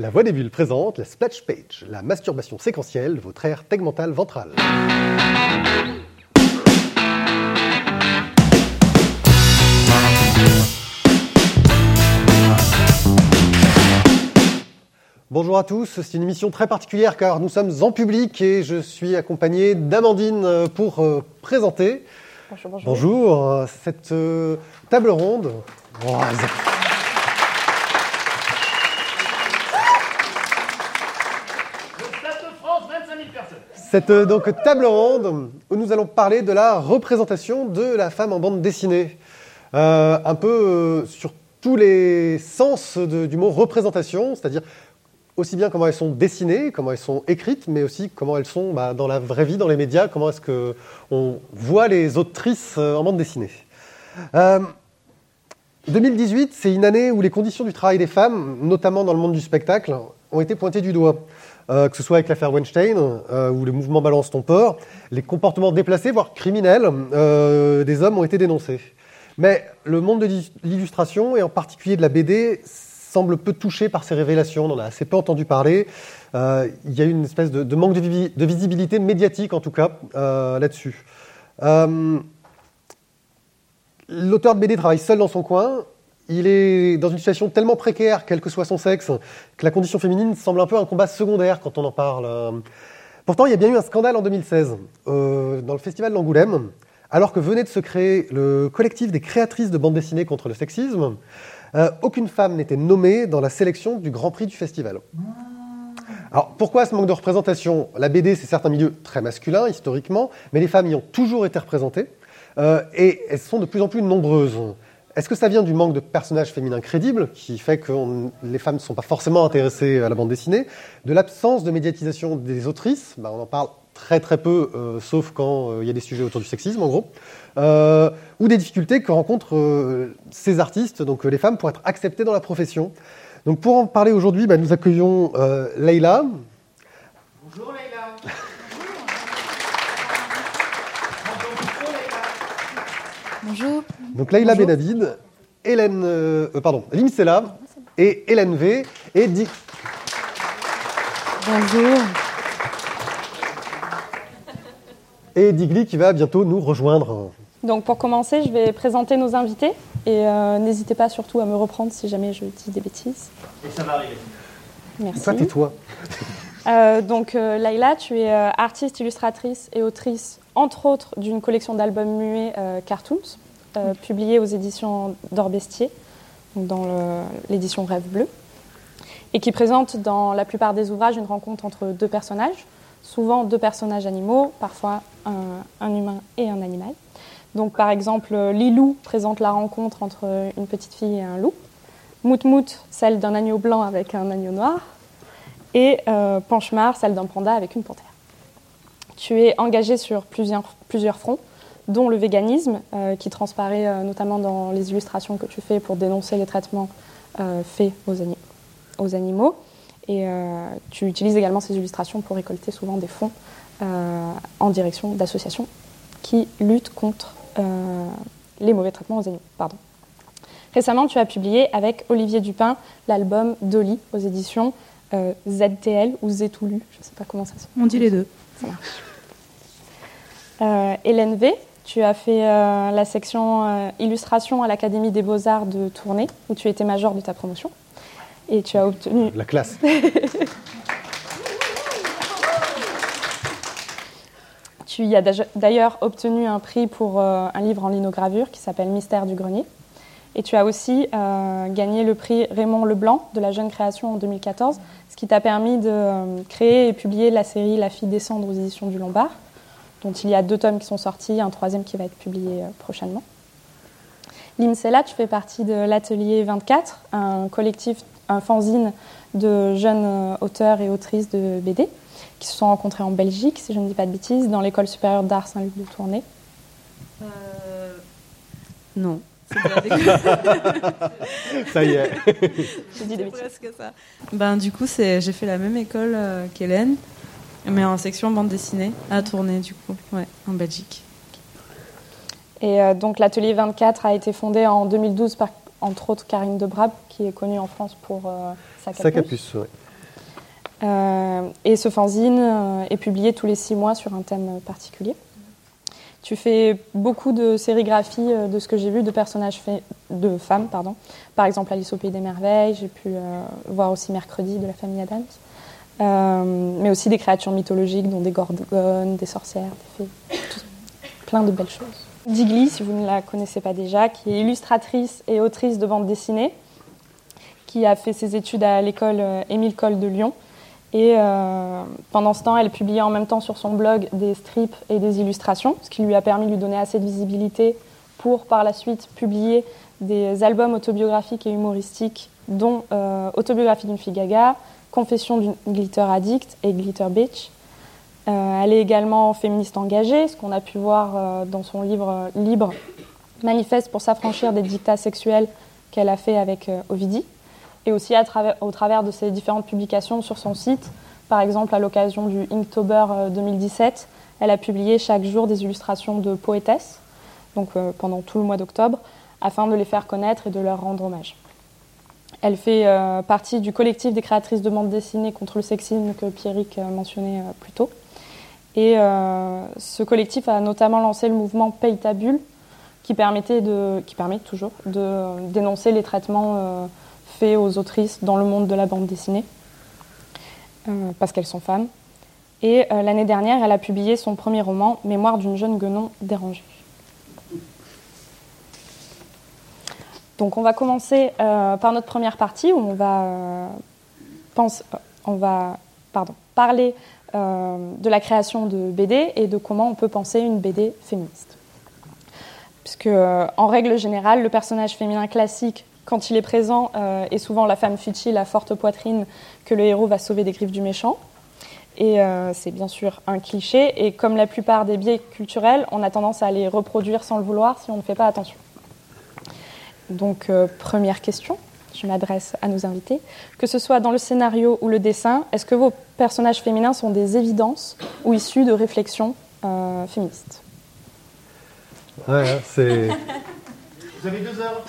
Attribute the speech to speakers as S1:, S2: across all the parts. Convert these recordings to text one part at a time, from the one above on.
S1: La Voix des Bulles présente la Splash Page, la masturbation séquentielle votre aire tegmentale ventrale. Bonjour à tous, c'est une émission très particulière car nous sommes en public et je suis accompagné d'Amandine pour euh, présenter
S2: Bonjour, bonjour.
S1: bonjour, euh, cette euh, table ronde. Oh, Cette euh, donc, table ronde où nous allons parler de la représentation de la femme en bande dessinée. Euh, un peu euh, sur tous les sens du mot représentation, c'est-à-dire aussi bien comment elles sont dessinées, comment elles sont écrites, mais aussi comment elles sont bah, dans la vraie vie, dans les médias, comment est-ce qu'on voit les autrices en bande dessinée. Euh, 2018, c'est une année où les conditions du travail des femmes, notamment dans le monde du spectacle, ont été pointées du doigt. Euh, que ce soit avec l'affaire Weinstein euh, ou le mouvement Balance ton port, les comportements déplacés, voire criminels, euh, des hommes ont été dénoncés. Mais le monde de l'illustration, et en particulier de la BD, semble peu touché par ces révélations. On en a assez peu entendu parler. Il y a eu une espèce de, manque de, visibilité médiatique, en tout cas, là-dessus. L'auteur de BD travaille seul dans son coin. Il est dans une situation tellement précaire, quel que soit son sexe, que la condition féminine semble un peu un combat secondaire quand on en parle. Pourtant, il y a bien eu un scandale en 2016 euh, dans le festival d'Angoulême, alors que venait de se créer le collectif des créatrices de bande dessinée contre le sexisme. euh, aucune femme n'était nommée dans la sélection du Grand Prix du festival. Alors pourquoi ce manque de représentation? La BD, c'est certes un très masculin historiquement, mais les femmes y ont toujours été représentées euh, et elles sont de plus en plus nombreuses. Est-ce que ça vient du manque de personnages féminins crédibles, qui fait que les femmes ne sont pas forcément intéressées à la bande dessinée, de l'absence de médiatisation des autrices Bah, On en parle très très peu, euh, sauf quand euh, il y a des sujets autour du sexisme en gros, euh, ou des difficultés que rencontrent ces artistes, donc les femmes, pour être acceptées dans la profession. Donc pour en parler aujourd'hui, bah, nous accueillons Leïla.
S3: Bonjour Leïla.
S2: Bonjour.
S1: Donc
S2: Bonjour.
S1: Benavid, Hélène, euh, euh, pardon, Limsela et Hélène V et Di-
S2: Bonjour.
S1: et Digli qui va bientôt nous rejoindre.
S2: Donc pour commencer, je vais présenter nos invités et euh, n'hésitez pas surtout à me reprendre si jamais je dis des bêtises.
S3: Et ça va arriver.
S2: Merci.
S1: Toi, tais-toi.
S2: Euh, donc euh, Laïla, tu es euh, artiste, illustratrice et autrice, entre autres, d'une collection d'albums muets euh, Cartoons, euh, publiée aux éditions d'Orbestier, dans l'édition Rêve Bleu, et qui présente dans la plupart des ouvrages une rencontre entre deux personnages, souvent deux personnages animaux, parfois un, un humain et un animal. Donc par exemple, Lilou présente la rencontre entre une petite fille et un loup, Mout Mout, celle d'un agneau blanc avec un agneau noir, et euh, Panchemar, celle d'un panda avec une panthère. Tu es engagé sur plusieurs, plusieurs fronts, dont le véganisme, euh, qui transparaît euh, notamment dans les illustrations que tu fais pour dénoncer les traitements euh, faits aux, ani- aux animaux. Et tu utilises également ces illustrations pour récolter souvent des fonds en direction d'associations qui luttent contre les mauvais traitements aux animaux. Pardon. Récemment, tu as publié avec Olivier Dupin l'album Dolly aux éditions euh, ZTL ou Zetoulu, je ne sais pas comment ça se
S4: On dit les deux.
S2: euh, Hélène V, tu as fait euh, la section euh, illustration à l'Académie des Beaux-Arts de Tournai, où tu étais major de ta promotion. Et tu as obtenu,
S1: La classe.
S2: tu y as d'ailleurs- obtenu un prix pour euh, un livre en linogravure qui s'appelle Mystère du grenier. Et tu as aussi euh, gagné le prix Raymond Leblanc de la jeune création en 2014, ce qui t'a permis de euh, créer et publier la série La fille des cendres aux éditions du Lombard, dont il y a deux tomes qui sont sortis, un troisième qui va être publié euh, prochainement. L'IMSELA, tu fais partie de l'Atelier 24, un collectif, un fanzine de jeunes euh, auteurs et autrices de BD qui se sont rencontrés en Belgique, si je ne dis pas de bêtises, dans l'école supérieure d'art Saint-Luc de Tournai.
S4: Non. La déco-
S1: Ça y est.
S2: Je dis des
S4: C'est
S2: bêtises.
S4: presque ça. Ben, du coup, c'est, j'ai fait la même école euh, qu'Hélène, mais en section bande dessinée, à tourner, du coup, ouais, en Belgique.
S2: Et euh, donc l'atelier 24 a été fondé en 2012 par entre autres Karine Debrab, qui est connue en France pour euh, sa
S1: Ça
S2: capuce.
S1: capuce, ouais.
S2: Euh, et ce fanzine euh, est publié tous les six mois sur un thème particulier. Tu fais beaucoup de sérigraphies euh, de ce que j'ai vu de personnages de femmes, pardon. Par exemple, Alice au Pays des Merveilles, j'ai pu voir aussi Mercredi de la famille Adams. Mais aussi des créatures mythologiques, dont des gorgones, des sorcières, des fées, plein de belles choses. Digli, si vous ne la connaissez pas déjà, qui est illustratrice et autrice de bande dessinée, qui a fait ses études à l'école Émile Coll de Lyon, et euh, pendant ce temps, elle publiait en même temps sur son blog des strips et des illustrations, ce qui lui a permis de lui donner assez de visibilité pour par la suite publier des albums autobiographiques et humoristiques, dont euh, Autobiographie d'une fille gaga, Confession d'une glitter addict et Glitter bitch. Euh, elle est également féministe engagée, ce qu'on a pu voir dans son livre Libre, manifeste pour s'affranchir des dictats sexuels qu'elle a fait avec Ovidie et aussi au travers de ses différentes publications sur son site. Par exemple, à l'occasion du Inktober 2017, euh, elle a publié chaque jour des illustrations de poétesses, donc euh, pendant tout le mois d'octobre, afin de les faire connaître et de leur rendre hommage. Elle fait euh, partie du collectif des créatrices de bande dessinée contre le sexisme que Pierrick mentionnait plus tôt. Et ce collectif a notamment lancé le mouvement Paye ta bulle, qui, qui permet toujours de dénoncer les traitements aux autrices dans le monde de la bande dessinée, euh, parce qu'elles sont femmes. Et euh, l'année dernière, elle a publié son premier roman, Mémoire d'une jeune guenon dérangée. Donc on va commencer euh, par notre première partie où on va, pardon, parler de la création de BD et de comment on peut penser une BD féministe. Puisque en règle générale, le personnage féminin classique quand il est présent, euh, est souvent la femme futile à forte poitrine que le héros va sauver des griffes du méchant. Et euh, c'est bien sûr un cliché. Et comme la plupart des biais culturels, on a tendance à les reproduire sans le vouloir si on ne fait pas attention. Donc, euh, première question, je m'adresse à nos invités. Que ce soit dans le scénario ou le dessin, est-ce que vos personnages féminins sont des évidences ou issus de réflexions féministes?
S1: Ouais, c'est.
S3: Vous avez deux heures.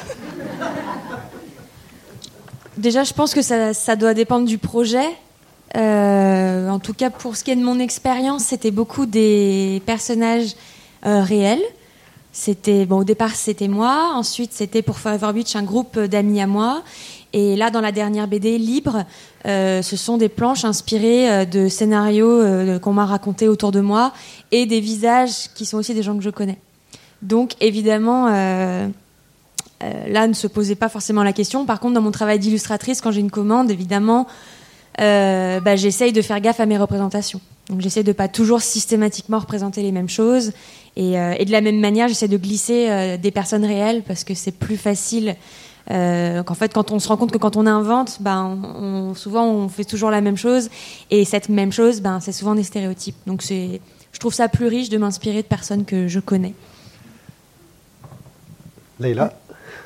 S5: Déjà, je pense que ça, doit dépendre du projet. Euh, en tout cas, pour ce qui est de mon expérience, c'était beaucoup des personnages euh, réels. C'était bon au départ, c'était moi. Ensuite, c'était pour Forever Beach un groupe d'amis à moi. Et là, dans la dernière BD Libre, euh, ce sont des planches inspirées de scénarios qu'on m'a racontés autour de moi et des visages qui sont aussi des gens que je connais. Donc, évidemment, euh, là ne se posait pas forcément la question. Par contre, dans mon travail d'illustratrice, quand j'ai une commande, évidemment, euh, bah, j'essaye de faire gaffe à mes représentations. Donc j'essaie de pas toujours systématiquement représenter les mêmes choses. Et, euh, de la même manière, j'essaie de glisser des personnes réelles parce que c'est plus facile. qu'en fait, quand on se rend compte que quand on invente, ben, souvent on fait toujours la même chose. Et cette même chose, ben, c'est souvent des stéréotypes. Donc je trouve ça plus riche de m'inspirer de personnes que je connais.
S1: Leïla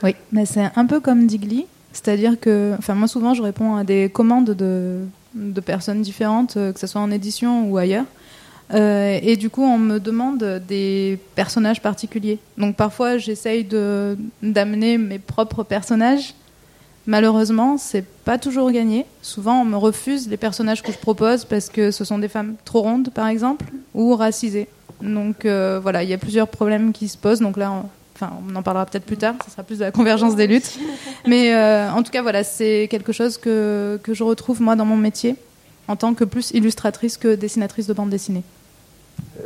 S6: oui, mais c'est un peu comme Digli. C'est-à-dire que, enfin, moi souvent je réponds à des commandes de, de personnes différentes, euh, que ce soit en édition ou ailleurs. Euh, et du coup, on me demande des personnages particuliers. Donc parfois, j'essaye d'amener mes propres personnages. Malheureusement, c'est pas toujours gagné. Souvent, on me refuse les personnages que je propose parce que ce sont des femmes trop rondes, par exemple, ou racisées. Donc euh, voilà, il y a plusieurs problèmes qui se posent. Donc là, Enfin, on en parlera peut-être plus tard, ce sera plus de la convergence des luttes. Mais euh, en tout cas, voilà, c'est quelque chose que, que je retrouve moi dans mon métier, en tant que plus illustratrice que dessinatrice de bande dessinée.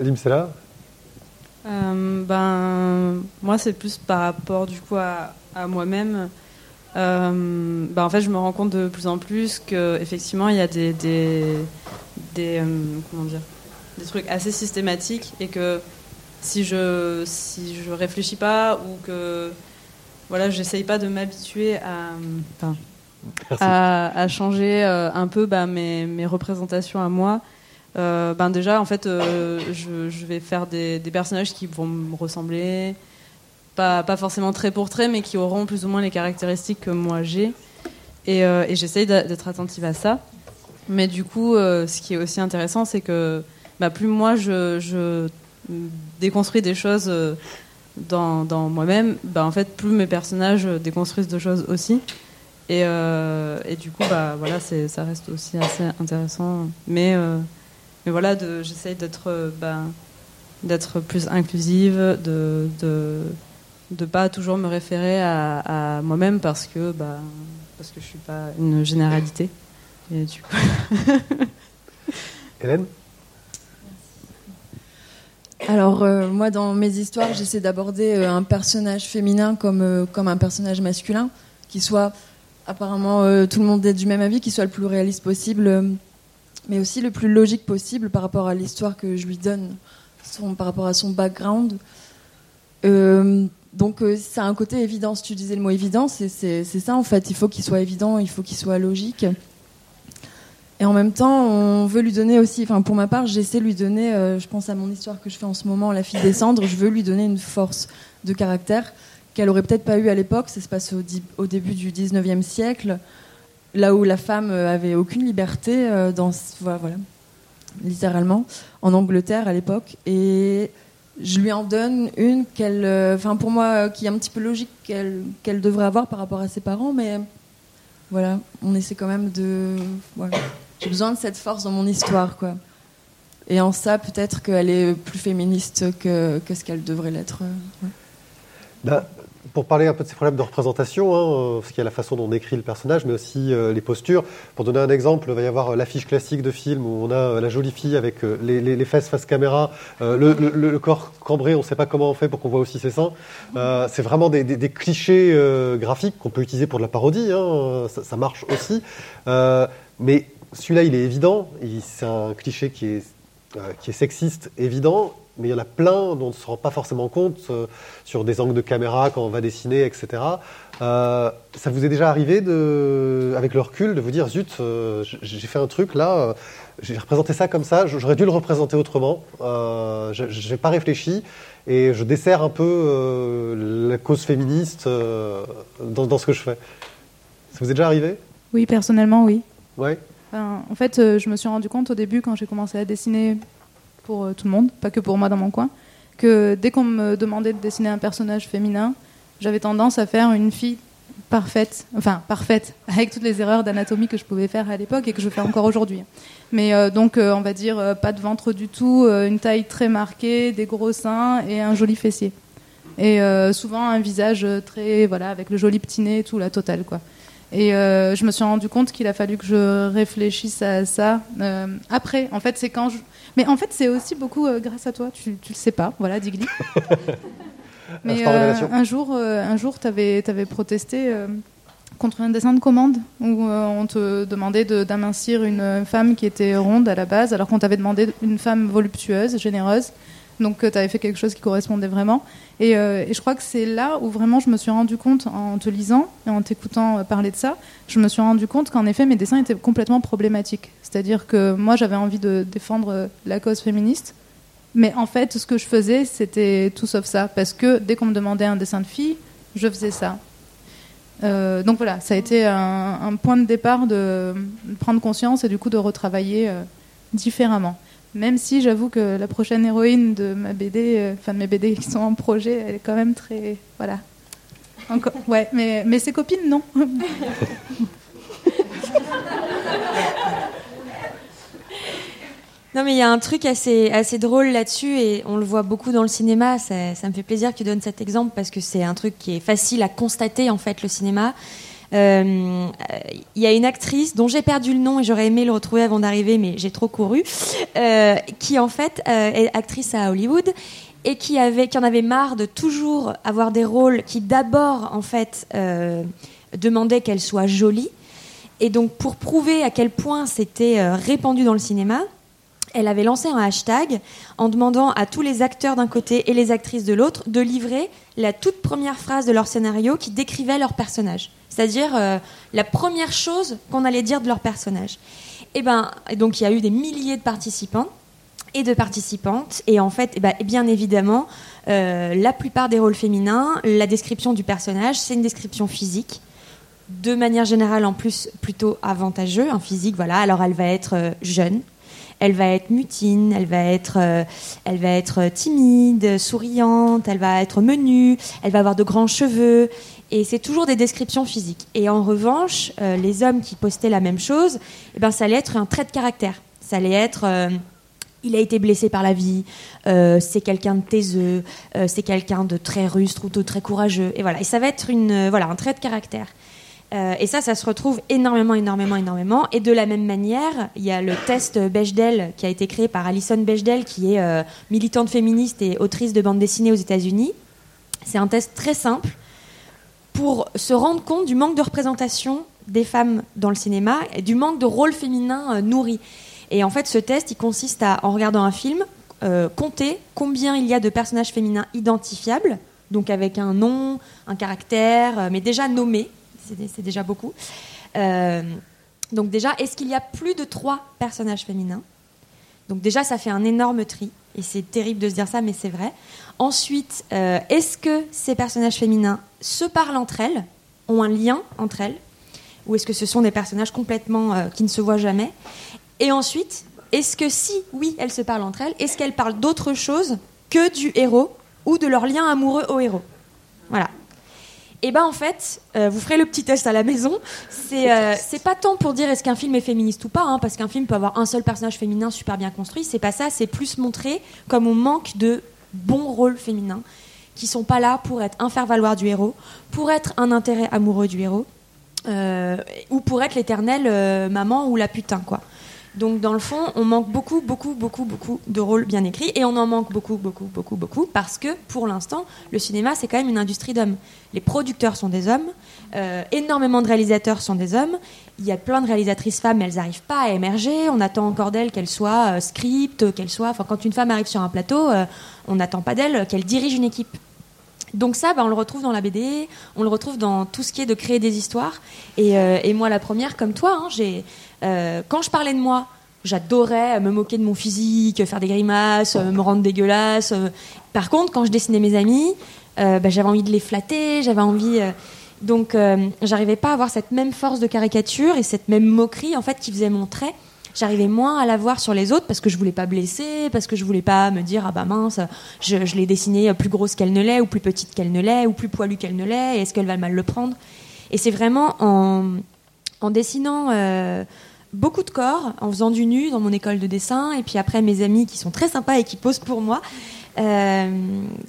S1: Limsela
S4: euh, ben, Moi, c'est plus par rapport du coup à, à moi-même. Euh, ben, en fait, je me rends compte de plus en plus qu'effectivement, il y a des, des, des comment dire, des trucs assez systématiques et que si je si je réfléchis pas ou que voilà j'essaye pas de m'habituer à à, changer euh, un peu bah, mes, mes, représentations à moi euh, ben déjà en fait euh, je, vais faire des, personnages qui vont me ressembler pas, pas forcément trait pour trait mais qui auront plus ou moins les caractéristiques que moi j'ai et, et j'essaye d'être attentive à ça mais du coup ce qui est aussi intéressant c'est que bah, plus moi je, je déconstruis des choses euh, dans, dans moi-même, bah, en fait, plus mes personnages déconstruisent de choses aussi. Et, euh, et du coup, bah, voilà, ça reste aussi assez intéressant. Mais, euh, mais voilà, j'essaye d'être, bah, d'être plus inclusive, de de de pas toujours me référer à, à moi-même parce que bah, parce que je suis pas une généralité. Et du coup,
S1: Hélène?
S7: Alors euh, moi dans mes histoires j'essaie d'aborder euh, un personnage féminin comme, euh, comme un personnage masculin qui soit apparemment euh, tout le monde est du même avis, qui soit le plus réaliste possible euh, mais aussi le plus logique possible par rapport à l'histoire que je lui donne, son, par rapport à son background. Euh, donc euh, c'est un côté évidence, tu disais le mot évidence, c'est c'est- ça en fait, il faut qu'il soit évident, il faut qu'il soit logique. Et en même temps, on veut lui donner aussi, enfin pour ma part, j'essaie de lui donner, euh, je pense à mon histoire que je fais en ce moment, La fille des cendres, je veux lui donner une force de caractère qu'elle aurait peut-être pas eu à l'époque, ça se passe au, au début du 19e siècle, là où la femme euh, avait aucune liberté, euh, dans, voilà, littéralement, en Angleterre à l'époque. Et je lui en donne une qu'elle, euh, enfin pour moi, qui est un petit peu logique qu'elle qu'elle devrait avoir par rapport à ses parents, mais voilà, on essaie quand même de. J'ai besoin de cette force dans mon histoire, quoi. Et en ça, peut-être qu'elle est plus féministe que, que ce qu'elle devrait l'être.
S1: Ben, pour parler un peu de ces problèmes de représentation, hein, euh, parce qu'il y la façon dont on écrit le personnage, mais aussi euh, les postures. Pour donner un exemple, il va y avoir euh, l'affiche classique de film où on a la jolie fille avec les, fesses face caméra, le, corps cambré, on ne sait pas comment on fait pour qu'on voit aussi ses seins. C'est vraiment des, clichés graphiques qu'on peut utiliser pour de la parodie, hein, ça, marche aussi. Mais celui-là, il est évident, c'est un cliché qui est sexiste, évident, mais il y en a plein dont on ne se rend pas forcément compte euh, sur des angles de caméra quand on va dessiner, etc. Euh, ça vous est déjà arrivé, de, avec le recul, de vous dire zut, euh, j'ai fait un truc là, j'ai représenté ça comme ça, j'aurais dû le représenter autrement, je n'ai pas réfléchi et je desserre un peu la cause féministe dans, dans ce que je fais. Ça vous est déjà arrivé?
S6: Oui, personnellement, oui.
S1: Ouais.
S6: Enfin, en fait, je me suis rendu compte au début, quand j'ai commencé à dessiner pour euh, tout le monde, pas que pour moi dans mon coin, que dès qu'on me demandait de dessiner un personnage féminin, j'avais tendance à faire une fille parfaite, enfin parfaite, avec toutes les erreurs d'anatomie que je pouvais faire à l'époque et que je fais encore aujourd'hui. Mais euh, donc, euh, on va dire, pas de ventre du tout, une taille très marquée, des gros seins et un joli fessier. Et souvent un visage très, voilà, avec le joli petit nez, tout la totale, quoi. Et je me suis rendu compte qu'il a fallu que je réfléchisse à ça après. En fait, c'est quand je. Mais en fait, c'est aussi beaucoup euh, grâce à toi. Tu, tu le sais pas, voilà, Digli. Mais
S1: Instant révélation.
S6: un jour, euh, un jour, t'avais avais protesté euh, contre un dessin de commande où euh, on te demandait de- d'amincir une femme qui était ronde à la base, alors qu'on t'avait demandé une femme voluptueuse, généreuse. Donc, tu avais fait quelque chose qui correspondait vraiment. Et, euh, et je crois que c'est là où vraiment je me suis rendu compte, en te lisant et en t'écoutant euh, parler de ça, je me suis rendu compte qu'en effet mes dessins étaient complètement problématiques. C'est-à-dire que moi j'avais envie de défendre euh, la cause féministe, mais en fait ce que je faisais c'était tout sauf ça, parce que dès qu'on me demandait un dessin de fille, je faisais ça. Euh, donc voilà, ça a été un, point de départ de, prendre conscience et du coup de retravailler euh, différemment. Même si j'avoue que la prochaine héroïne de ma BD, euh, enfin de mes BD qui sont en projet, elle est quand même très. Voilà. Ouais, mais, mais ses copines, non.
S5: Non, mais il y a un truc assez, assez drôle là-dessus et on le voit beaucoup dans le cinéma. Ça, ça me fait plaisir que tu donnes cet exemple parce que c'est un truc qui est facile à constater en fait, le cinéma. Euh, Il y a une actrice dont j'ai perdu le nom et j'aurais aimé le retrouver avant d'arriver, mais j'ai trop couru, euh, qui en fait euh, est actrice à Hollywood et qui, avait, qui en avait marre de toujours avoir des rôles qui d'abord en fait demandaient qu'elle soit jolie. Et donc pour prouver à quel point c'était répandu dans le cinéma, elle avait lancé un hashtag en demandant à tous les acteurs d'un côté et les actrices de l'autre de livrer la toute première phrase de leur scénario qui décrivait leur personnage. C'est-à-dire euh, la première chose qu'on allait dire de leur personnage. Et ben, et donc il y a eu des milliers de participants et de participantes. Et en fait, eh ben, bien évidemment, euh, la plupart des rôles féminins, la description du personnage, c'est une description physique. De manière générale, en plus, plutôt avantageux, un physique, voilà. Alors, elle va être euh, jeune, elle va être mutine, elle va être, elle va être timide, souriante, elle va être menue, elle va avoir de grands cheveux. Et c'est toujours des descriptions physiques. Et en revanche, euh, les hommes qui postaient la même chose, eh ben, ça allait être un trait de caractère. Ça allait être euh, il a été blessé par la vie, euh, c'est quelqu'un de taiseux, c'est quelqu'un de très rustre ou de très courageux. Et voilà, et ça va être une, voilà, un trait de caractère. Et ça, ça se retrouve énormément, énormément, énormément. Et de la même manière, il y a le test Bechdel qui a été créé par Alison Bechdel, qui est militante féministe et autrice de bande dessinée aux États-Unis. C'est un test très simple pour se rendre compte du manque de représentation des femmes dans le cinéma et du manque de rôle féminin euh, nourri. Et en fait, ce test, il consiste à, en regardant un film, euh, compter combien il y a de personnages féminins identifiables, donc avec un nom, un caractère, euh, mais déjà nommés, c'est déjà beaucoup. Donc déjà, est-ce qu'il y a plus de trois personnages féminins? Donc déjà, ça fait un énorme tri, et c'est terrible de se dire ça, mais c'est vrai. Ensuite, est-ce que ces personnages féminins se parlent entre elles, ont un lien entre elles, ou est-ce que ce sont des personnages complètement euh, qui ne se voient jamais? Et ensuite, est-ce que si, oui, elles se parlent entre elles, est-ce qu'elles parlent d'autre chose que du héros ou de leur lien amoureux au héros? Voilà. Et ben en fait, euh, vous ferez le petit test à la maison. C'est euh, c'est pas tant pour dire est-ce qu'un film est féministe ou pas, hein, parce qu'un film peut avoir un seul personnage féminin super bien construit. C'est pas ça. C'est plus montrer comme on manque de bons rôles féminins qui sont pas là pour être un faire-valoir du héros, pour être un intérêt amoureux du héros, euh, ou pour être l'éternelle euh, maman ou la putain quoi. Donc dans le fond, on manque beaucoup, beaucoup, beaucoup, beaucoup de rôles bien écrits et on en manque beaucoup, beaucoup, beaucoup, beaucoup parce que pour l'instant, le cinéma c'est quand même une industrie d'hommes. Les producteurs sont des hommes, euh, énormément de réalisateurs sont des hommes. Il y a plein de réalisatrices femmes, mais elles n'arrivent pas à émerger. On attend encore d'elles qu'elles soient script, qu'elles soient. Enfin, quand une femme arrive sur un plateau, on n'attend pas d'elle qu'elle dirige une équipe. Donc ça, bah, on le retrouve dans la BD, on le retrouve dans tout ce qui est de créer des histoires. Et, euh, moi, la première, comme toi, hein, j'ai, euh, quand je parlais de moi, j'adorais me moquer de mon physique, faire des grimaces, euh, me rendre dégueulasse. Par contre, quand je dessinais mes amis, bah, j'avais envie de les flatter, j'avais envie... donc, j'arrivais pas à avoir cette même force de caricature et cette même moquerie, en fait, qui faisait mon trait. J'arrivais moins à la voir sur les autres parce que je voulais pas blesser, parce que je voulais pas me dire ah bah mince, je, l'ai dessinée plus grosse qu'elle ne l'est, ou plus petite qu'elle ne l'est, ou plus poilue qu'elle ne l'est, est-ce qu'elle va mal le prendre? Et c'est vraiment en, dessinant euh, beaucoup de corps, en faisant du nu dans mon école de dessin, et puis après mes amis qui sont très sympas et qui posent pour moi, euh,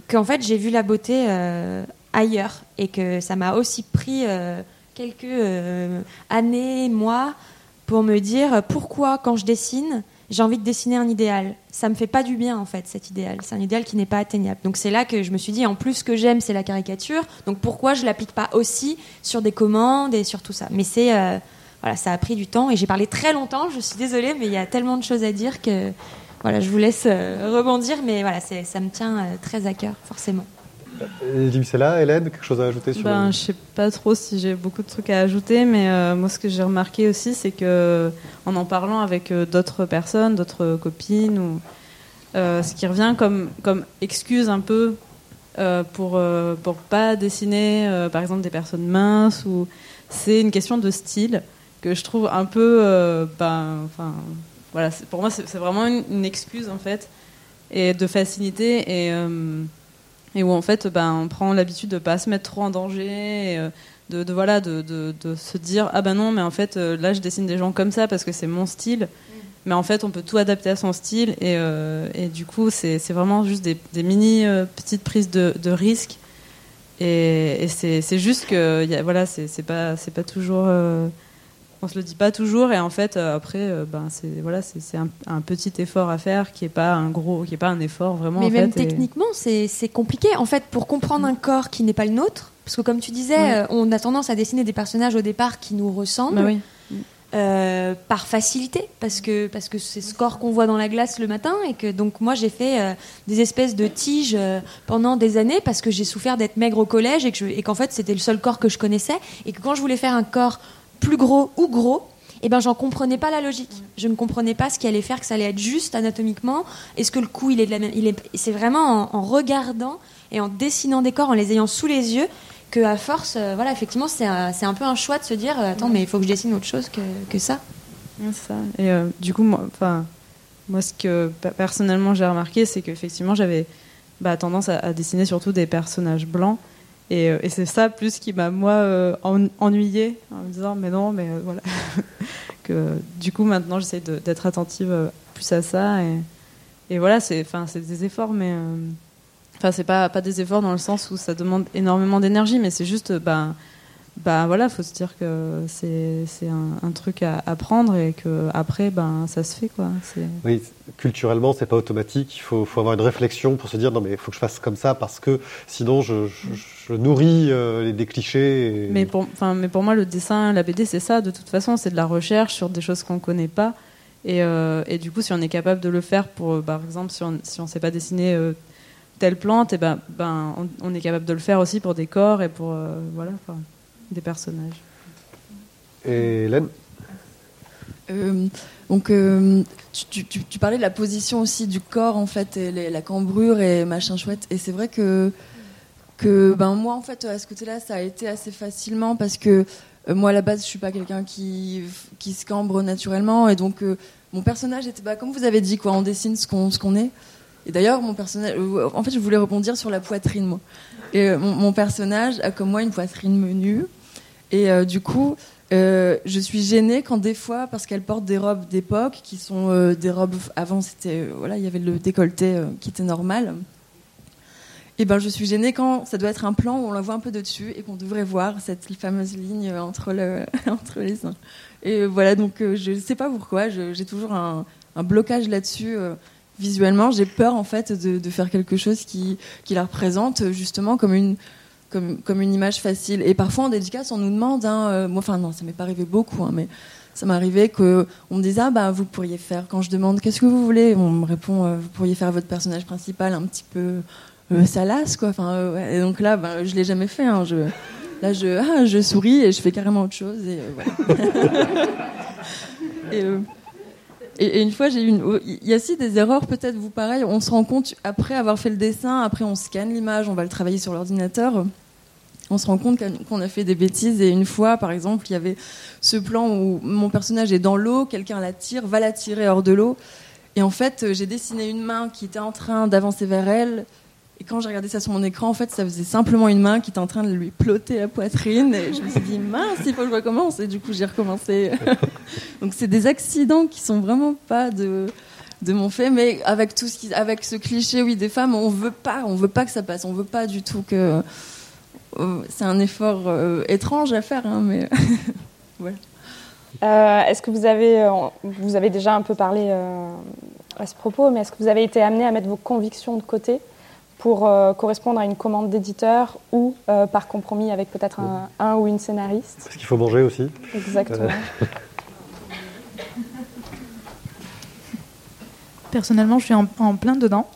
S5: qu'en fait j'ai vu la beauté euh, ailleurs, et que ça m'a aussi pris quelques années, mois, pour me dire pourquoi quand je dessine, j'ai envie de dessiner un idéal. Ça me fait pas du bien en fait cet idéal. C'est un idéal qui n'est pas atteignable. Donc c'est là que je me suis dit en plus ce que j'aime c'est la caricature. Donc pourquoi je l'applique pas aussi sur des commandes et sur tout ça? Mais c'est euh, voilà ça a pris du temps et j'ai parlé très longtemps. Je suis désolée mais il y a tellement de choses à dire que voilà je vous laisse euh, rebondir mais voilà ça me tient euh, très à cœur forcément.
S1: C'est là, Hélène, quelque chose à ajouter sur
S4: Ben,
S1: le-
S4: je sais pas trop si j'ai beaucoup de trucs à ajouter, mais euh, moi, ce que j'ai remarqué aussi, c'est que en en parlant avec euh, d'autres personnes, d'autres copines, ou euh, ce qui revient comme comme excuse un peu euh, pour euh, pour pas dessiner, euh, par exemple, des personnes minces, ou c'est une question de style que je trouve un peu, euh, ben, enfin, voilà, pour moi, c'est vraiment une, une excuse en fait, et de facilité et euh, et où en fait ben, on prend l'habitude de pas se mettre trop en danger et, euh, de, de, voilà de, de, de se dire ah ben non mais en fait euh, là je dessine des gens comme ça parce que c'est mon style. Mais en fait on peut tout adapter à son style et, euh, et du coup c'est c'est vraiment juste des, des mini euh, petites prises de, de risques. Et, et c'est c'est juste que y a, voilà c'est c'est pas c'est pas toujours euh, on se le dit pas toujours et en fait euh, après euh, ben c'est voilà c'est c'est un, un petit effort à faire qui est pas un gros qui est pas un effort vraiment
S5: Mais
S4: en
S5: même
S4: fait,
S5: techniquement, c'est c'est compliqué. En fait, pour comprendre un corps qui n'est pas le nôtre, parce que comme tu disais,
S4: Ouais.
S5: euh, on a tendance à dessiner des personnages au départ qui nous ressemblent
S4: Bah oui.
S5: euh, par facilité, parce que parce que c'est ce corps qu'on voit dans la glace le matin, et que donc moi j'ai fait euh, des espèces de tiges euh, pendant des années parce que j'ai souffert d'être maigre au collège et que qu'en fait c'était le seul corps que je connaissais, et que quand je voulais faire un corps plus gros ou gros, eh ben j'en comprenais pas la logique. Je ne comprenais pas ce qui allait faire que ça allait être juste anatomiquement. Est-ce que le cou il est de la même Il est. C'est vraiment en, regardant et en dessinant des corps, en les ayant sous les yeux, que à force, euh, voilà, effectivement, c'est un, un peu un choix de se dire, euh, attends, mais il faut que je dessine autre chose que, que ça.
S4: Ça. Et euh, du coup, moi, enfin, moi, ce que pe- personnellement j'ai remarqué, c'est qu'effectivement, j'avais bah, tendance à dessiner surtout des personnages blancs. Et, euh, et c'est ça plus qui m'a moi euh, en- ennuyée en me disant mais non mais euh, voilà. Que du coup maintenant j'essaie d'être attentive plus à ça et, et voilà c'est enfin c'est des efforts mais enfin c'est pas pas des efforts dans le sens où ça demande énormément d'énergie mais c'est juste ben voilà faut se dire que c'est un, un truc à apprendre et que après ben ça se fait quoi
S1: Oui, culturellement, c'est pas automatique. Il faut, faut avoir une réflexion pour se dire non, mais il faut que je fasse comme ça parce que sinon je, je- je nourris euh, les- des clichés. et-
S4: Mais pour, enfin, mais pour moi, le dessin, la BD, c'est ça. De toute façon, c'est de la recherche sur des choses qu'on connaît pas. Et, euh, et du coup, si on est capable de le faire pour, euh, par exemple, si on si on sait pas dessiner euh, telle plante, et ben, ben, on, on est capable de le faire aussi pour des corps et pour voilà, des personnages.
S1: Et Hélène
S7: Euh, donc, euh, tu, tu- tu- tu parlais de la position aussi du corps, en fait, et les- la cambrure et machin chouette. Et c'est vrai que, que ben, moi, en fait, à ce côté-là, ça a été assez facilement parce que euh, moi, à la base, je suis pas quelqu'un qui, qui se cambre naturellement. Et donc, euh, mon personnage était, bah, comme vous avez dit, quoi, on dessine ce qu'on ce qu'on est. Et d'ailleurs, mon personnage, en fait, je voulais rebondir sur la poitrine, moi. Et mon, mon personnage a comme moi une poitrine menue. Et euh, du coup, euh, je suis gênée quand des fois, parce qu'elle porte des robes d'époque, qui sont euh, des robes. Avant, c'était voilà, il y avait le décolleté qui était normal. Et ben, je suis gênée quand ça doit être un plan où on la voit un peu de dessus et qu'on devrait voir cette fameuse ligne entre le entre les seins. Et voilà, donc je sais pas pourquoi, j'ai toujours un, blocage là-dessus. visuellement, j'ai peur en fait de, de faire quelque chose qui, qui la représente justement comme une comme, une image facile. Et parfois en dédicace, on nous demande, hein, euh, enfin non, ça m'est pas arrivé beaucoup, hein, mais ça m'est arrivé que on me dise ah bah vous pourriez faire. Quand je demande qu'est-ce que vous voulez, on me répond euh, vous pourriez faire votre personnage principal un petit peu euh, salace quoi. Enfin euh, et donc là, ben, je l'ai jamais fait. Hein, là je ah, je souris et je fais carrément autre chose et une fois, j'ai eu une. Il y a aussi des erreurs, peut-être vous pareil. On se rend compte après avoir fait le dessin, après on scanne l'image, on va le travailler sur l'ordinateur. On se rend compte qu'on- a fait des bêtises. Et une fois, par exemple, il y avait ce plan où mon personnage est dans l'eau, quelqu'un la tire, va la tirer hors de l'eau. Et en fait, euh, j'ai dessiné une main qui était en train d'avancer vers elle. Et quand j'ai regardé ça sur mon écran, en fait, ça faisait simplement une main qui était en train de lui plotter la poitrine. Et je me suis dit, mince, il faut que je recommence. Et du coup, j'ai recommencé. Donc, c'est des accidents qui sont vraiment pas de, de mon fait. Mais avec tout ce qui, avec ce cliché, oui, des femmes, on veut pas, on veut pas que ça passe. On veut pas du tout que. Euh, c'est un effort euh, étrange à faire, hein, mais.
S2: Euh, est-ce que vous avez, vous avez déjà un peu parlé euh, à ce propos, mais est-ce que vous avez été amené à mettre vos convictions de côté pour euh, correspondre à une commande d'éditeur ou euh, par compromis avec peut-être un, un ou une scénariste
S1: Parce qu'il faut manger aussi.
S2: Exactement.
S6: Personnellement, je suis en, en plein dedans.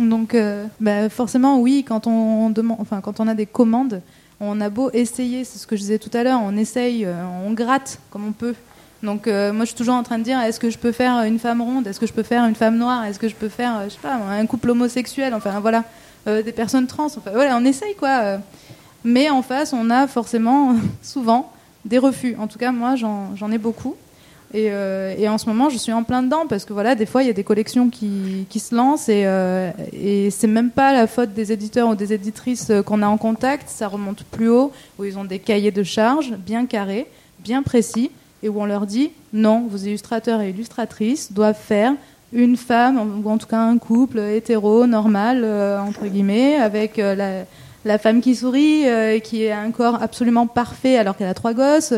S6: Donc, euh, bah, forcément, oui, quand on, demande, enfin, quand on a des commandes, on a beau essayer, c'est ce que je disais tout à l'heure, on essaye, euh, on gratte comme on peut. Donc, euh, moi, je suis toujours en train de dire est-ce que je peux faire une femme ronde? Est-ce que je peux faire une femme noire? Est-ce que je peux faire, je sais pas, un couple homosexuel? Enfin, voilà, des personnes trans. Enfin, voilà, on essaye, quoi. Mais en face, on a forcément, souvent, des refus. En tout cas, moi, j'en ai beaucoup. Et, euh, et en ce moment, je suis en plein dedans parce que voilà, des fois, il y a des collections qui, se lancent et, euh, et c'est même pas la faute des éditeurs ou des éditrices euh, qu'on a en contact. Ça remonte plus haut où ils ont des cahiers de charges bien carrés, bien précis et où on leur dit non, vos illustrateurs et illustratrices doivent faire une femme ou en tout cas un couple hétéro normal euh, entre guillemets avec la, femme qui sourit et qui a un corps absolument parfait alors qu'elle a trois gosses.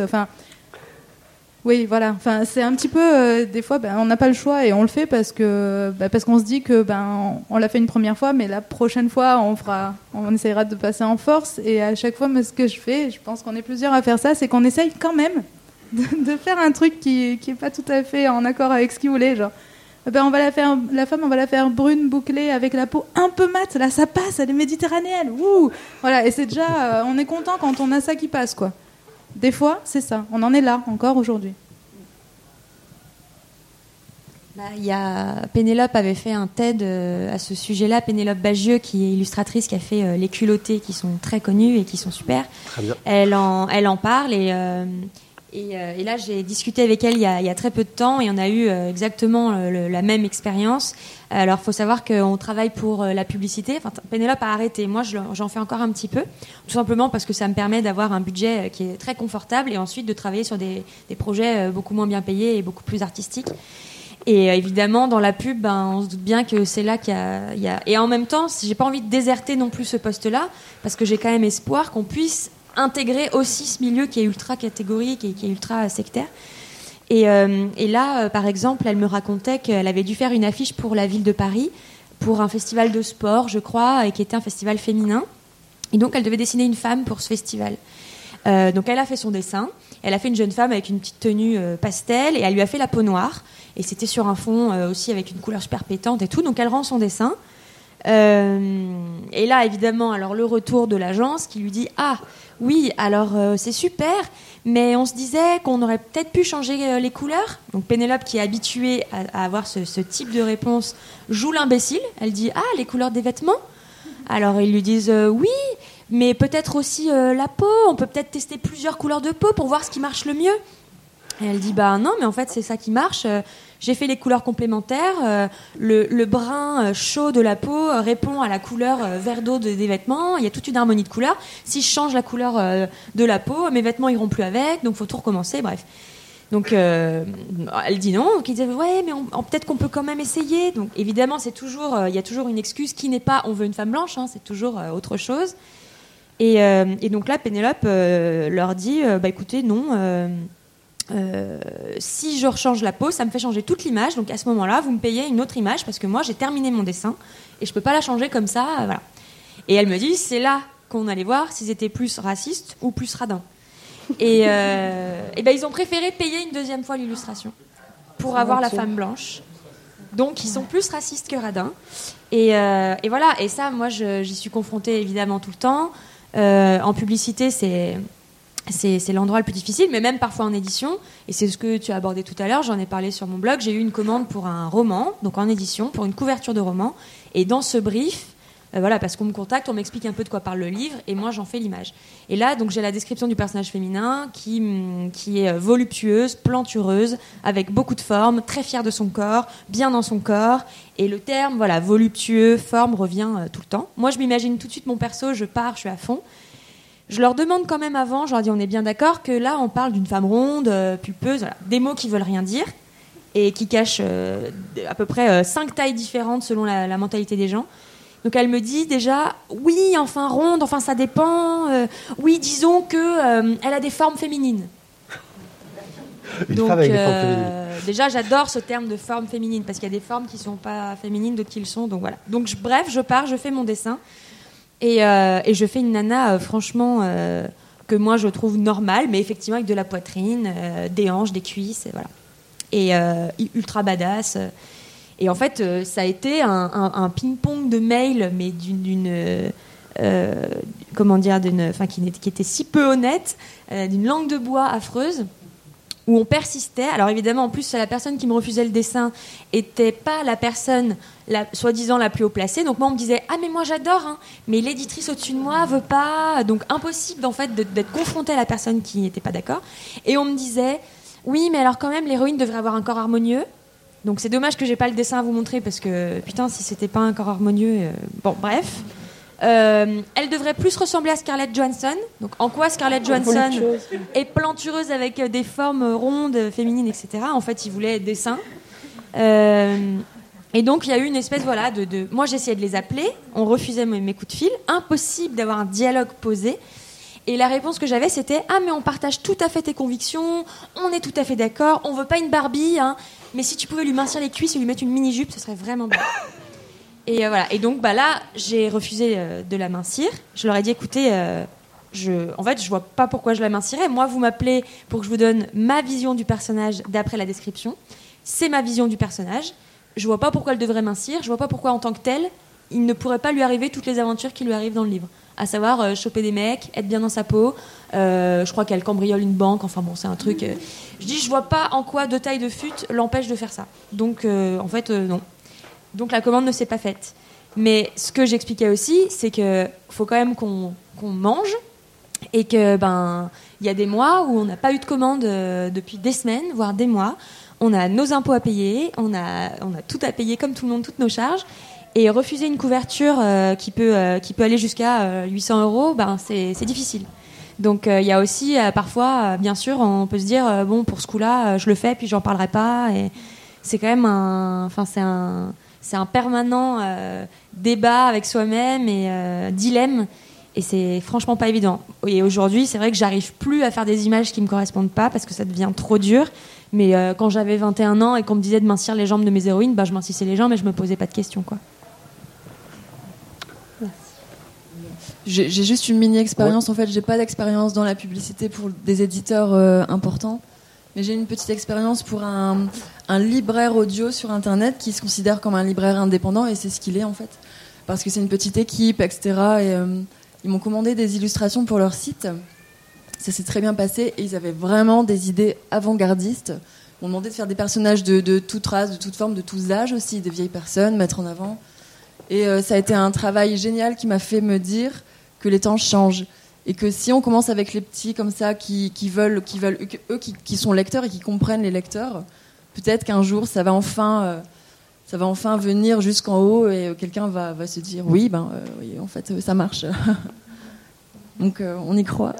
S6: Oui, voilà. Enfin, c'est un petit peu euh, des fois, ben, on n'a pas le choix et on le fait parce que ben, parce qu'on se dit que ben on, l'a fait une première fois, mais la prochaine fois on fera, on essayera de passer en force. Et à chaque fois, ce que je fais, je pense qu'on est plusieurs à faire ça, c'est qu'on essaye quand même de, faire un truc qui qui est pas tout à fait en accord avec ce qu'il voulait, genre. eh Ben, on va la faire, la femme, on va la faire brune, bouclée, avec la peau un peu mate. Là, ça passe, elle est méditerranéenne. Ouh, voilà. Et c'est déjà, euh, on est content quand on a ça qui passe, quoi. Des fois, c'est ça. On en est là encore aujourd'hui.
S5: Bah, Il y a Pénélope avait fait un TED euh, à ce sujet-là. Pénélope Bagieux, qui est illustratrice, qui a fait euh, les culottés, qui sont très connus et qui sont super.
S1: Très bien.
S5: Elle en, elle en parle et, euh, Et, euh, et là, j'ai discuté avec elle il y, a, il y a très peu de temps et on a eu euh, exactement le- la même expérience. Alors, faut savoir qu'on travaille pour euh, la publicité. Enfin, Pénélope a arrêté. Moi, j'en fais encore un petit peu, tout simplement parce que ça me permet d'avoir un budget euh, qui est très confortable et ensuite de travailler sur des, projets euh, beaucoup moins bien payés et beaucoup plus artistiques. Et évidemment, dans la pub, ben, on se doute bien que c'est là qu'il y y a- Et en même temps, j'ai pas envie de déserter non plus ce poste-là, parce que j'ai quand même espoir qu'on puisse intégrer aussi ce milieu qui est ultra catégorique et qui est ultra sectaire. Et, euh, et là, euh, par exemple, elle me racontait qu'elle avait dû faire une affiche pour la ville de Paris, pour un festival de sport, je crois, et qui était un festival féminin. Et donc, elle devait dessiner une femme pour ce festival. Euh, donc, elle a fait son dessin. Elle a fait une jeune femme avec une petite tenue pastel et elle lui a fait la peau noire. Et c'était sur un fond aussi avec une couleur super pétante et tout. Donc, elle rend son dessin. Et là, évidemment, alors le retour de l'agence qui lui dit Ah, oui, alors euh, c'est super, mais on se disait qu'on aurait peut-être pu changer euh, les couleurs. Donc Pénélope, qui est habituée à, avoir ce, type de réponse, joue l'imbécile. Elle dit Ah, les couleurs des vêtements Alors ils lui disent euh, Oui, mais peut-être aussi la peau. On peut peut-être tester plusieurs couleurs de peau pour voir ce qui marche le mieux. Et elle dit bah non, mais en fait c'est ça qui marche. J'ai fait les couleurs complémentaires. Euh, le, brun euh, chaud de la peau euh, répond à la couleur vert d'eau de- des vêtements. Il y a toute une harmonie de couleurs. Si je change la couleur de la peau, mes vêtements iront plus avec. Donc faut tout recommencer. Bref. Donc elle dit non. Donc il dit ouais, mais peut-être qu'on peut quand même essayer. Donc évidemment c'est toujours, il y a toujours une excuse qui n'est pas on veut une femme blanche. hein, c'est toujours autre chose. Et, et donc là Pénélope leur dit bah écoutez non. Euh, si je rechange la peau, ça me fait changer toute l'image. Donc à ce moment-là, vous me payez une autre image parce que moi j'ai terminé mon dessin et je peux pas la changer comme ça. euh, voilà. Et elle me dit c'est là qu'on allait voir s'ils étaient plus racistes ou plus radins. Et, euh, et ben ils ont préféré payer une deuxième fois l'illustration pour avoir la femme blanche. Donc ils sont plus racistes que radins. Et, euh, et voilà. Et ça, moi, j'y suis confrontée évidemment tout le temps. En publicité, c'est c'est l'endroit le plus difficile, mais même parfois en édition. Et c'est ce que tu as abordé tout à l'heure. J'en ai parlé sur mon blog. J'ai eu une commande pour un roman, donc en édition, pour une couverture de roman. Et dans ce brief, euh, voilà, parce qu'on me contacte, on m'explique un peu de quoi parle le livre, et moi j'en fais l'image. Et là, donc j'ai la description du personnage féminin qui, qui est euh, voluptueuse, plantureuse, avec beaucoup de formes, très fière de son corps, bien dans son corps. Et le terme, voilà, voluptueux, forme revient euh, tout le temps. Moi, je m'imagine tout de suite mon perso, je pars, je suis à fond. Je leur demande quand même avant, je leur dis on est bien d'accord que là on parle d'une femme ronde, euh, pulpeuse, voilà, des mots qui veulent rien dire et qui cachent euh, à peu près euh, cinq tailles différentes selon la, la mentalité des gens. Donc elle me dit déjà oui, enfin ronde, enfin ça dépend. euh, oui, disons que elle a des formes féminines.
S1: Une
S5: Donc,
S1: femme avec des formes féminines.
S5: déjà, j'adore ce terme de forme féminine parce qu'il y a des formes qui sont pas féminines, d'autres qui le sont. Donc voilà. Donc je- bref, je pars, je fais mon dessin et, euh, et je fais une nana, euh, franchement, euh, que moi je trouve normale, mais effectivement avec de la poitrine, des hanches, des cuisses, et voilà. Et ultra badass. Et en fait, ça a été un, ping-pong de mails, mais d'une, comment dire, d'une, enfin qui, qui était si peu honnête, d'une langue de bois affreuse où on persistait. Alors évidemment, en plus, la personne qui me refusait le dessin était pas la personne, soi-disant la plus haut placée. Donc moi, on me disait ah mais moi j'adore, hein, mais l'éditrice au-dessus de moi veut pas. Donc impossible en fait d'être confronté à la personne qui n'était pas d'accord. Et on me disait oui, mais alors quand même l'héroïne devrait avoir un corps harmonieux. Donc c'est dommage que j'ai pas le dessin à vous montrer parce que putain si c'était pas un corps harmonieux, euh, bon bref. Euh, elle devrait plus ressembler à Scarlett Johansson. Donc en quoi Scarlett Johansson est plantureuse avec euh, des formes rondes, féminines, etc. En fait, il voulait des seins. Euh, et donc il y a eu une espèce voilà de, de... moi j'essayais de les appeler, on refusait mes, mes coups de fil, impossible d'avoir un dialogue posé. Et la réponse que j'avais, c'était Ah, mais on partage tout à fait tes convictions, on est tout à fait d'accord, on veut pas une Barbie, hein, mais si tu pouvais lui mincir les cuisses et lui mettre une mini-jupe, ce serait vraiment bien. Et euh, voilà. Et donc, bah, là, j'ai refusé euh, de la mincir. Je leur ai dit Écoutez, euh, en fait, je vois pas pourquoi je la mincirais. Moi, vous m'appelez pour que je vous donne ma vision du personnage d'après la description. C'est ma vision du personnage. Je vois pas pourquoi elle devrait mincir. Je vois pas pourquoi, en tant que telle, il ne pourrait pas lui arriver toutes les aventures qui lui arrivent dans le livre à savoir euh, choper des mecs, être bien dans sa peau. Je crois qu'elle cambriole une banque. Enfin bon, c'est un truc. je dis, je vois pas en quoi deux tailles de fut l'empêche de faire ça. Donc, en fait, non. Donc la commande ne s'est pas faite. Mais ce que j'expliquais aussi, c'est que faut quand même qu'on mange et que ben il y a des mois où on n'a pas eu de commande euh, depuis des semaines, voire des mois. On a nos impôts à payer, on a, on a tout à payer comme tout le monde, toutes nos charges. Et refuser une couverture euh, qui, peut, euh, qui peut aller jusqu'à 800 euros, ben, c'est difficile. Donc il y a aussi parfois, bien sûr, on peut se dire bon pour ce coup-là, je le fais puis j'en parlerai pas. C'est quand même un, un, c'est un permanent débat avec soi-même et dilemme et c'est franchement pas évident. Et aujourd'hui, c'est vrai que j'arrive plus à faire des images qui me correspondent pas parce que ça devient trop dur. Mais euh, quand j'avais 21 ans et qu'on me disait de mincir les jambes de mes héroïnes, bah, je mincissais les jambes et je me posais pas de questions. Quoi.
S7: J'ai juste une mini expérience. En fait, j'ai pas d'expérience dans la publicité pour des éditeurs euh, importants, mais j'ai une petite expérience pour un, un, libraire audio sur Internet qui se considère comme un libraire indépendant et c'est ce qu'il est en fait, parce que c'est une petite équipe, etc. Et, ils m'ont commandé des illustrations pour leur site. Ça s'est très bien passé et ils avaient vraiment des idées avant-gardistes. Ils m'ont demandé de faire des personnages de, de toute race, de toute forme, de tous âges aussi, des vieilles personnes, mettre en avant. Et euh, ça a été un travail génial qui m'a fait me dire que les temps changent et que si on commence avec les petits comme ça qui, qui veulent, qui veulent eux qui, qui, sont lecteurs et qui comprennent les lecteurs, peut-être qu'un jour ça va enfin euh, ça va enfin venir jusqu'en haut et quelqu'un va, va, se dire oui, ben euh, oui, en fait ça marche. Donc euh, on y croit.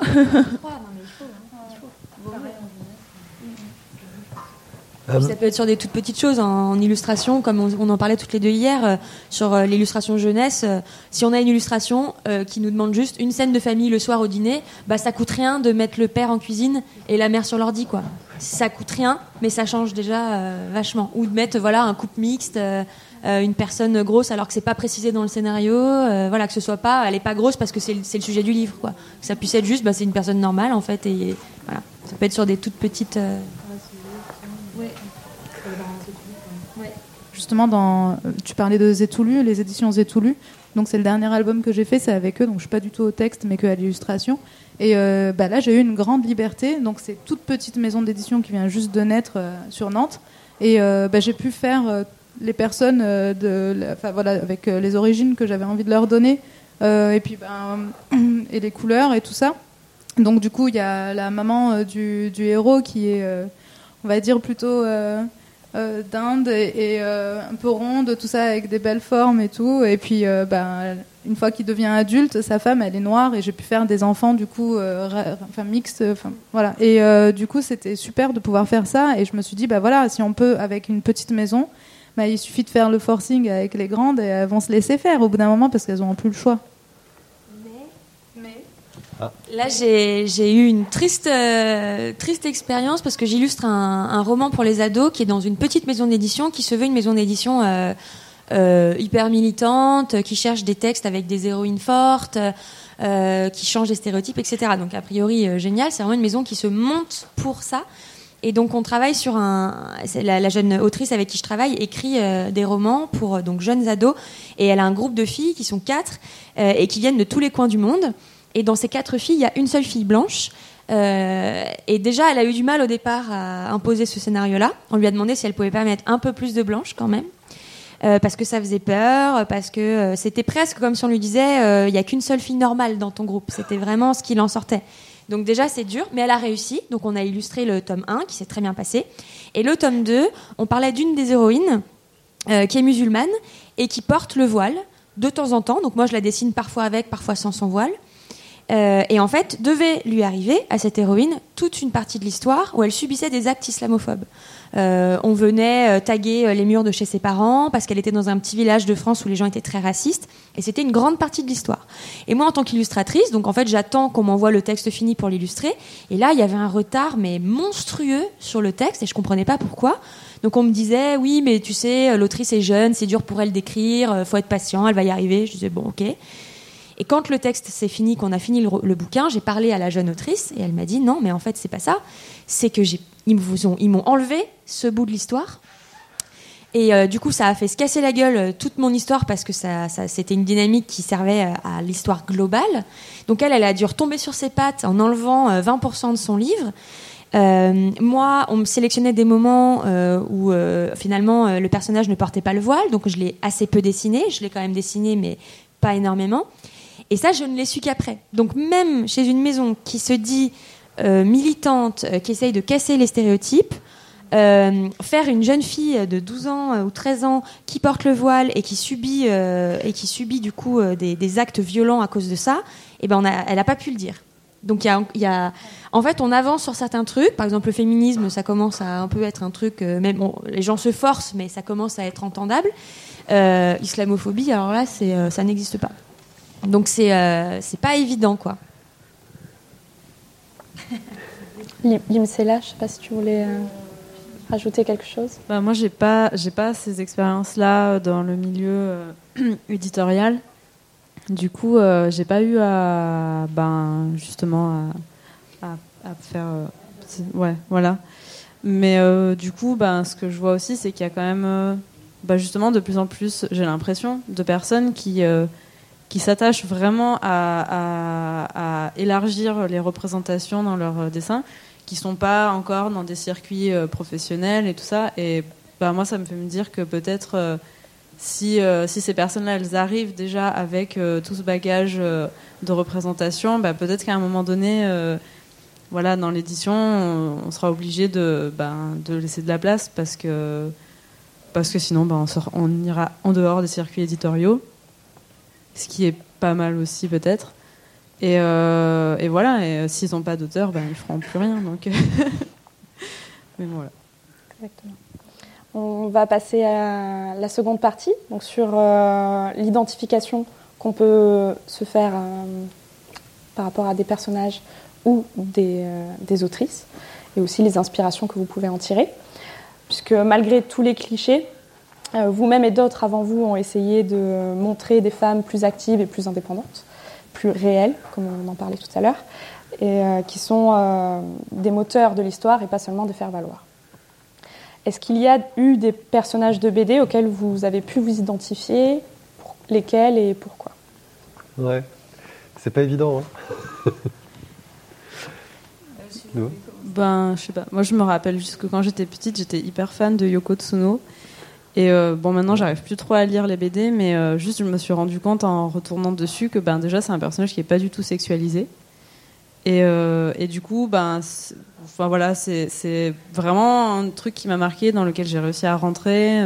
S5: Ça peut être sur des toutes petites choses en, illustration, comme on, en parlait toutes les deux hier, euh, sur l'illustration jeunesse. si on a une illustration qui nous demande juste une scène de famille le soir au dîner, bah ça coûte rien de mettre le père en cuisine et la mère sur l'ordi, quoi ça coûte rien, mais ça change déjà euh, vachement. Ou de mettre voilà un couple mixte, euh, euh, une personne grosse alors que c'est pas précisé dans le scénario, voilà que ce soit pas, elle est pas grosse parce que c'est le, le, sujet du livre, quoi. Que ça puisse être juste, bah, c'est une personne normale en fait, et voilà, ça peut être sur des toutes petites.
S6: Justement, dans, tu parlais de Zétoulu, les éditions Zétoulu. Donc c'est le dernier album que j'ai fait, c'est avec eux, donc je suis pas du tout au texte, mais que à l'illustration. Et euh, bah là, j'ai eu une grande liberté. Donc, c'est toute petite maison d'édition qui vient juste de naître euh, sur Nantes. Et euh, bah, j'ai pu faire les personnes de, voilà, avec les origines que j'avais envie de leur donner. et puis, ben, et les couleurs et tout ça. Donc, du coup, il y a la maman du, du, héros qui est, on va dire, plutôt d'Inde et, un peu ronde, tout ça avec des belles formes et tout. Et puis, ben, une fois qu'il devient adulte, sa femme, elle est noire et j'ai pu faire des enfants du coup, euh, enfin mixtes, enfin voilà. Et euh, du coup, c'était super de pouvoir faire ça. Et je me suis dit, bah voilà, si on peut avec une petite maison, bah, il suffit de faire le forcing avec les grandes et elles vont se laisser faire au bout d'un moment parce qu'elles n'auront plus le choix.
S5: Là, j'ai eu une triste, euh, triste expérience parce que j'illustre un, roman pour les ados qui est dans une petite maison d'édition qui se veut une maison d'édition euh, hyper militante, qui cherche des textes avec des héroïnes fortes, euh, qui change les stéréotypes, etc. Donc a priori euh, génial, c'est vraiment une maison qui se monte pour ça. Et donc on travaille sur un. La, la, jeune autrice avec qui je travaille écrit des romans pour donc jeunes ados et elle a un groupe de filles qui sont quatre et qui viennent de tous les coins du monde. Et dans ces quatre filles, il y a une seule fille blanche. et déjà, elle a eu du mal au départ à imposer ce scénario-là. On lui a demandé si elle pouvait pas mettre un peu plus de blanche quand même. Euh, parce que ça faisait peur, parce que euh, c'était presque comme si on lui disait euh, il n'y a qu'une seule fille normale dans ton groupe. C'était vraiment ce qu'il en sortait. Donc déjà c'est dur, mais elle a réussi. Donc on a illustré le tome 1 qui s'est très bien passé. Et le tome 2, on parlait d'une des héroïnes qui est musulmane et qui porte le voile de temps en temps. Donc moi je la dessine parfois avec, parfois sans son voile. Euh, et en fait, devait lui arriver à cette héroïne toute une partie de l'histoire où elle subissait des actes islamophobes. Euh, on venait euh, taguer les murs de chez ses parents parce qu'elle était dans un petit village de France où les gens étaient très racistes. Et c'était une grande partie de l'histoire. Et moi, en tant qu'illustratrice, donc en fait, j'attends qu'on m'envoie le texte fini pour l'illustrer. Et là, il y avait un retard, mais monstrueux sur le texte et je comprenais pas pourquoi. Donc on me disait, oui, mais tu sais, l'autrice est jeune, c'est dur pour elle d'écrire, faut être patient, elle va y arriver. Je disais, bon, ok. Et quand le texte s'est fini, qu'on a fini le, bouquin, j'ai parlé à la jeune autrice et elle m'a dit non, mais en fait c'est pas ça. C'est que ils m'ont enlevé ce bout de l'histoire. Et euh, du coup, ça a fait se casser la gueule euh, toute mon histoire parce que c'était une dynamique qui servait euh, à, l'histoire globale. Donc elle, elle a dû retomber sur ses pattes en enlevant 20% de son livre. moi, on me sélectionnait des moments où finalement le personnage ne portait pas le voile, donc je l'ai assez peu dessiné. Je l'ai quand même dessiné, mais pas énormément. Et ça, je ne l'ai su qu'après. Donc même chez une maison qui se dit euh, militante, euh, qui essaye de casser les stéréotypes, euh, faire une jeune fille de 12 ans ou 13 ans qui porte le voile et qui subit, et qui subit du coup des, actes violents à cause de ça, eh ben elle n'a pas pu le dire. Donc en fait, on avance sur certains trucs. Par exemple, le féminisme, ça commence à un peu être un truc. même les gens se forcent, mais ça commence à être entendable. Euh, islamophobie, alors là, ça n'existe pas. Donc c'est, euh, c'est pas évident, quoi.
S2: Lim- Limsela, je sais pas si tu voulais euh, rajouter quelque chose.
S4: Bah, moi, j'ai pas, j'ai pas ces expériences-là dans le milieu euh, éditorial. Du coup, euh, j'ai pas eu à, ben, justement, à, à, à faire, euh, ouais, voilà. Mais euh, du coup, ben, ce que je vois aussi, c'est qu'il y a quand même, euh, bah, justement, de plus en plus, j'ai l'impression, de personnes qui, euh, qui s'attachent vraiment à, élargir les représentations dans leurs euh, dessins, qui sont pas encore dans des circuits euh, professionnels et tout ça. Et bah, moi, ça me fait me dire que peut-être euh, si, ces personnes-là, elles arrivent déjà avec tout ce bagage de représentation, bah, peut-être qu'à un moment donné, voilà, dans l'édition, on, sera obligé de, ben, de laisser de la place parce que, parce que sinon, on ira en dehors des circuits éditoriaux, ce qui est pas mal aussi peut-être. Et, euh, voilà, et euh, s'ils n'ont pas d'auteur, ben, ils feront plus rien. Donc... Mais voilà.
S2: On va passer à la seconde partie, donc sur euh, l'identification qu'on peut se faire par rapport à des personnages ou des, autrices, et aussi les inspirations que vous pouvez en tirer. Puisque malgré tous les clichés, vous-même et d'autres avant vous ont essayé de montrer des femmes plus actives et plus indépendantes, plus réelles, comme on en parlait tout à l'heure, et euh, qui sont euh, des moteurs de l'histoire et pas seulement des faire-valoir. Est-ce qu'il y a eu des personnages de BD auxquels vous avez pu vous identifier Pour Lesquels et pourquoi?
S1: Ouais. C'est pas évident. Hein.
S4: Ben, je sais pas. Moi, je me rappelle juste que quand j'étais petite, j'étais hyper fan de Yoko Tsuno. Et euh, bon, maintenant, j'arrive plus trop à lire les BD, mais euh, juste, je me suis rendu compte en retournant dessus que ben déjà, c'est un personnage qui est pas du tout sexualisé. Et, euh, et du coup, ben, enfin voilà, c'est vraiment un truc qui m'a marqué, dans lequel j'ai réussi à rentrer.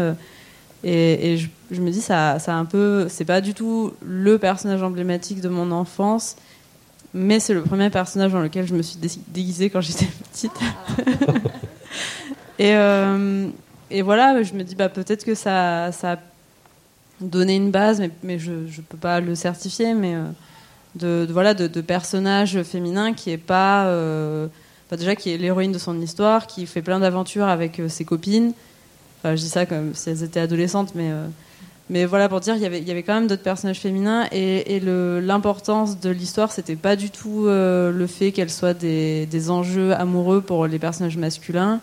S4: et et je, je me dis, ça, ça a un peu, c'est pas du tout le personnage emblématique de mon enfance, mais c'est le premier personnage dans lequel je me suis dé- déguisée quand j'étais petite. et, et voilà, je me dis bah, peut-être que ça, ça a donné une base, mais, je ne peux pas le certifier, mais euh, de, voilà, de, personnages féminins qui est pas. euh, déjà, qui est l'héroïne de son histoire, qui fait plein d'aventures avec euh, ses copines. Enfin, je dis ça comme si elles étaient adolescentes, mais. voilà, pour dire, il y avait, quand même d'autres personnages féminins et, l'importance de l'histoire, c'était pas du tout le fait qu'elle soit des enjeux amoureux pour les personnages masculins.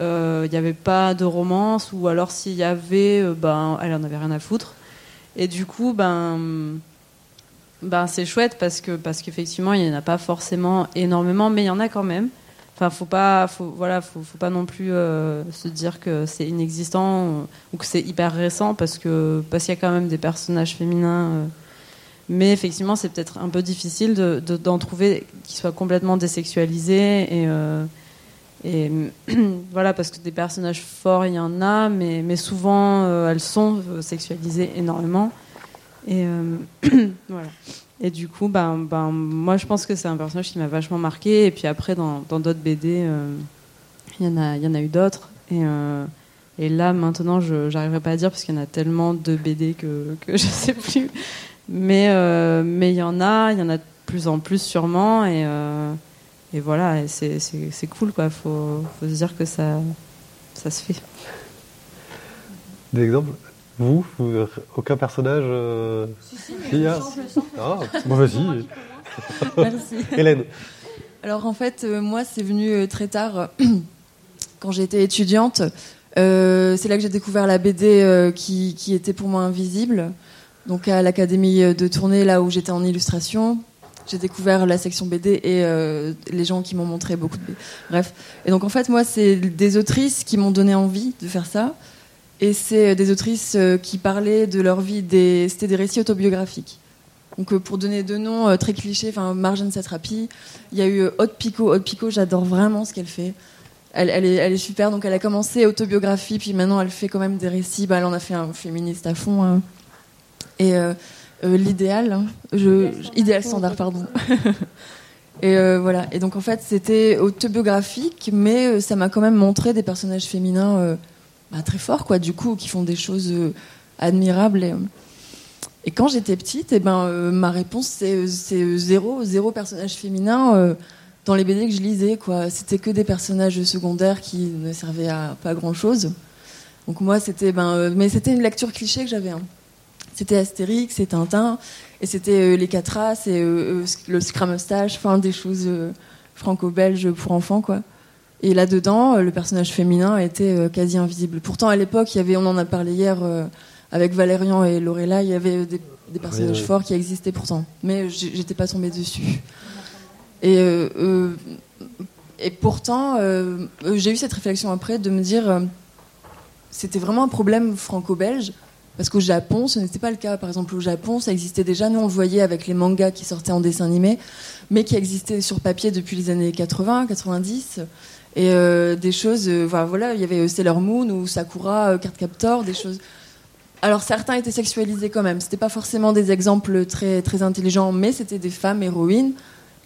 S4: Euh, Il n'y avait pas de romance, ou alors s'il y avait, euh, ben, elle en avait rien à foutre. Et du coup, ben, ben c'est chouette parce que parce qu'effectivement, il n'y en a pas forcément énormément, mais il y en a quand même. Enfin, faut pas, faut, voilà, faut, faut pas non plus euh, se dire que c'est inexistant ou, que c'est hyper récent parce que parce qu'il y a quand même des personnages féminins. mais effectivement, c'est peut-être un peu difficile de- de- d'en trouver qui soient complètement désexualisés et voilà parce que des personnages forts, il y en a, mais mais souvent euh, elles sont euh, sexualisées énormément et euh, voilà. Et du coup, ben, ben, moi, je pense que c'est un personnage qui m'a vachement marqué. Et puis après, dans d'autres BD, il y en a, y en a eu d'autres. Et, et là, maintenant, je n'arriverai pas à dire parce qu'il y en a tellement de BD que, que je sais plus. Mais mais il y en a, il y en a de plus en plus sûrement. Et, et voilà, c'est c'est- c'est cool, quoi. Faut, faut se dire que ça, ça se fait.
S1: Des exemples? Vous, vous- Aucun personnage euh, il y a Ah, bon, vas-y.
S7: Merci.
S1: Hélène.
S7: Alors en fait, euh, moi, c'est venu euh, très tard, quand j'étais étudiante. Euh, c'est là que j'ai découvert la BD euh, qui, qui était pour moi invisible. Donc à l'académie de tournée, là où j'étais en illustration, j'ai découvert la section BD et euh, les gens qui m'ont montré beaucoup de BD. Bref. Et donc en fait, moi, c'est des autrices qui m'ont donné envie de faire ça. Et c'est des autrices euh, qui parlaient de leur vie, c'était des récits autobiographiques. Donc euh, pour donner deux noms euh, très clichés, enfin Marjane Satrapi, il y a eu euh, Haute Picot. Haute Picot, j'adore vraiment ce qu'elle fait. Elle, est, super. Donc elle a commencé autobiographie, puis maintenant elle fait quand même des récits. Bah, elle en a fait un féministe à fond. hein. Et euh, euh, l'idéal, hein, idéal standard, pardon. Et euh, voilà. Et donc en fait, c'était autobiographique, mais euh, ça m'a quand même montré des personnages féminins euh, bah, très forts, quoi. Du coup, qui font des choses admirables. Et, et quand j'étais petite, eh ben ma réponse c'est zéro, zéro personnage féminin dans les BD que je lisais, quoi. C'était que des personnages secondaires qui ne servaient à pas grand chose. Donc moi, c'était ben, mais c'était une lecture cliché que j'avais. hein. C'était Astérix, c'était Tintin, et c'était euh, les quatre races et euh, euh, le scramustache, enfin des choses franco-belges pour enfants, quoi. Et là-dedans, le personnage féminin était quasi invisible. Pourtant, à l'époque, il y avait, on en a parlé hier avec Valérian et Lorella, il y avait des, des personnages
S1: Oui, oui.
S7: forts qui existaient pourtant. Mais j'étais pas tombée dessus. Et, et pourtant, euh, j'ai eu cette réflexion après de me dire, euh, c'était vraiment un problème franco-belge. Parce qu'au Japon, ce n'était pas le cas. Par exemple, au Japon, ça existait déjà. Nous, on voyait avec les mangas qui sortaient en dessin animé, mais qui existaient sur papier depuis les années 80, 90. Et euh, des choses, euh, voilà, il y avait euh, Sailor Moon ou Sakura, euh, Cardcaptor, des choses. Alors certains étaient sexualisés quand même. C'était pas forcément des exemples très très intelligents, mais c'était des femmes héroïnes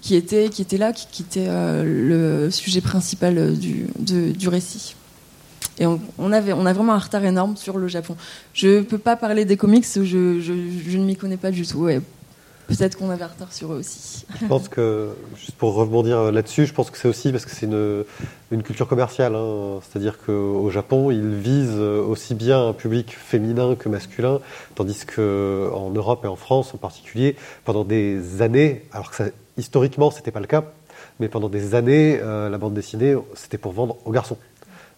S7: qui étaient qui étaient là, qui, étaient le sujet principal du récit. Et on, avait on a vraiment un retard énorme sur le Japon. Je peux pas parler des comics, je ne m'y connais pas du tout. Peut-être qu'on avait un retard sur eux aussi.
S1: Je pense que, juste pour rebondir là-dessus, je pense que c'est aussi parce que c'est une, culture commerciale. hein. C'est-à-dire qu'au Japon, ils visent aussi bien un public féminin que masculin, tandis qu'en Europe et en France en particulier, pendant des années, alors que historiquement, c'était pas le cas, mais pendant des années, euh, la bande dessinée, c'était pour vendre aux garçons.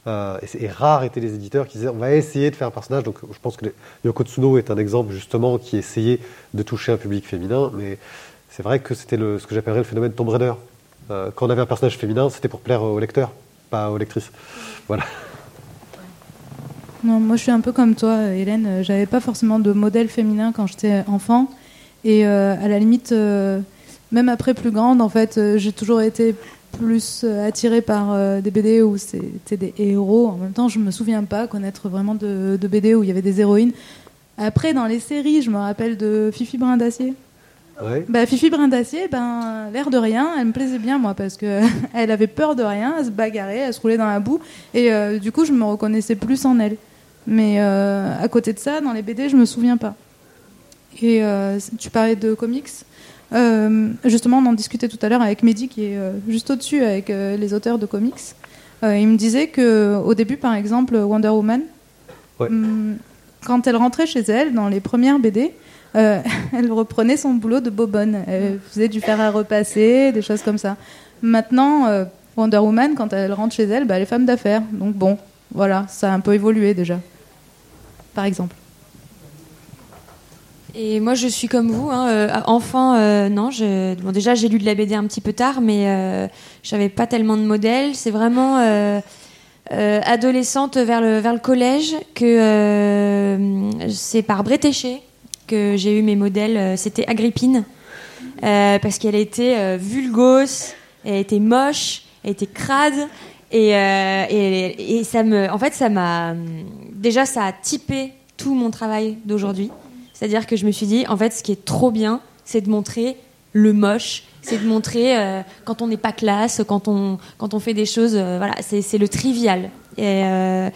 S1: Euh, et, rares étaient les éditeurs qui disaient on va essayer de faire un personnage. Donc je pense que Yoko Tsuno est un exemple justement qui essayait de toucher un public féminin, mais c'est vrai que c'était ce que j'appellerais le phénomène Tomb Raider. Euh, quand on avait un personnage féminin, c'était pour plaire aux lecteurs, pas aux lectrices. Voilà.
S6: Non, moi je suis un peu comme toi, Hélène. J'avais pas forcément de modèle féminin quand j'étais enfant. Et euh, à la limite, euh, même après plus grande, en fait, j'ai toujours été plus euh, attirée par euh, des BD où c'était des héros. En même temps, je me souviens pas connaître vraiment de, de BD où il y avait des héroïnes. Après, dans les séries, je me rappelle de Fifi Brin d'Acier.
S1: Ouais?
S6: Bah, Fifi Brin d'Acier, ben, l'air de rien, elle me plaisait bien, moi, parce que elle avait peur de rien, elle se bagarrait, elle se roulait dans la boue, et euh, du coup, je me reconnaissais plus en elle. Mais euh, à côté de ça, dans les BD, je me souviens pas. Et euh, tu parlais de comics? Euh, justement, on en discutait tout à l'heure avec Mehdi, qui est euh, juste au-dessus avec euh, les auteurs de comics. Il me disait que au début, par exemple, Wonder Woman,
S1: Ouais.
S6: hum, quand elle rentrait chez elle, dans les premières BD, elle reprenait son boulot de bobonne. Elle faisait du fer à repasser, des choses comme ça. Maintenant, Wonder Woman, quand elle rentre chez elle, bah, elle est femme d'affaires. Donc bon, voilà, ça a un peu évolué déjà. Par exemple.
S5: Et moi, je suis comme vous. Hein, euh, enfant, euh, non. Je... Bon, déjà, j'ai lu de la BD un petit peu tard, mais euh, j'avais pas tellement de modèles. C'est vraiment euh, adolescente vers le collège que c'est par Bretéché que j'ai eu mes modèles. C'était Agrippine parce qu'elle était vulgose, elle était moche, elle était crade. Et, et ça me, en fait, ça m'a déjà ça a typé tout mon travail d'aujourd'hui. C'est-à-dire que je me suis dit, en fait, ce qui est trop bien, c'est de montrer le moche, c'est de montrer euh, quand on n'est pas classe, quand on, quand on fait des choses, euh, voilà, c'est le trivial. Et, euh,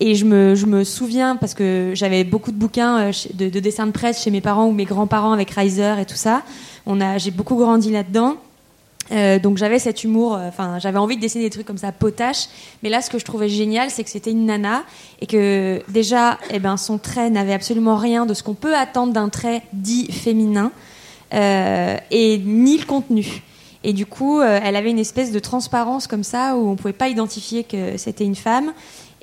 S5: et je me, je me souviens, parce que j'avais beaucoup de bouquins de, de dessins de presse chez mes parents ou mes grands-parents avec Reiser et tout ça. J'ai beaucoup grandi là-dedans. Euh, donc j'avais cet humour, euh, enfin j'avais envie de dessiner des trucs comme ça potache, mais là ce que je trouvais génial c'est que c'était une nana et que déjà eh ben, son trait n'avait absolument rien de ce qu'on peut attendre d'un trait dit féminin euh, et ni le contenu. Et du coup elle avait une espèce de transparence comme ça où on pouvait pas identifier que c'était une femme.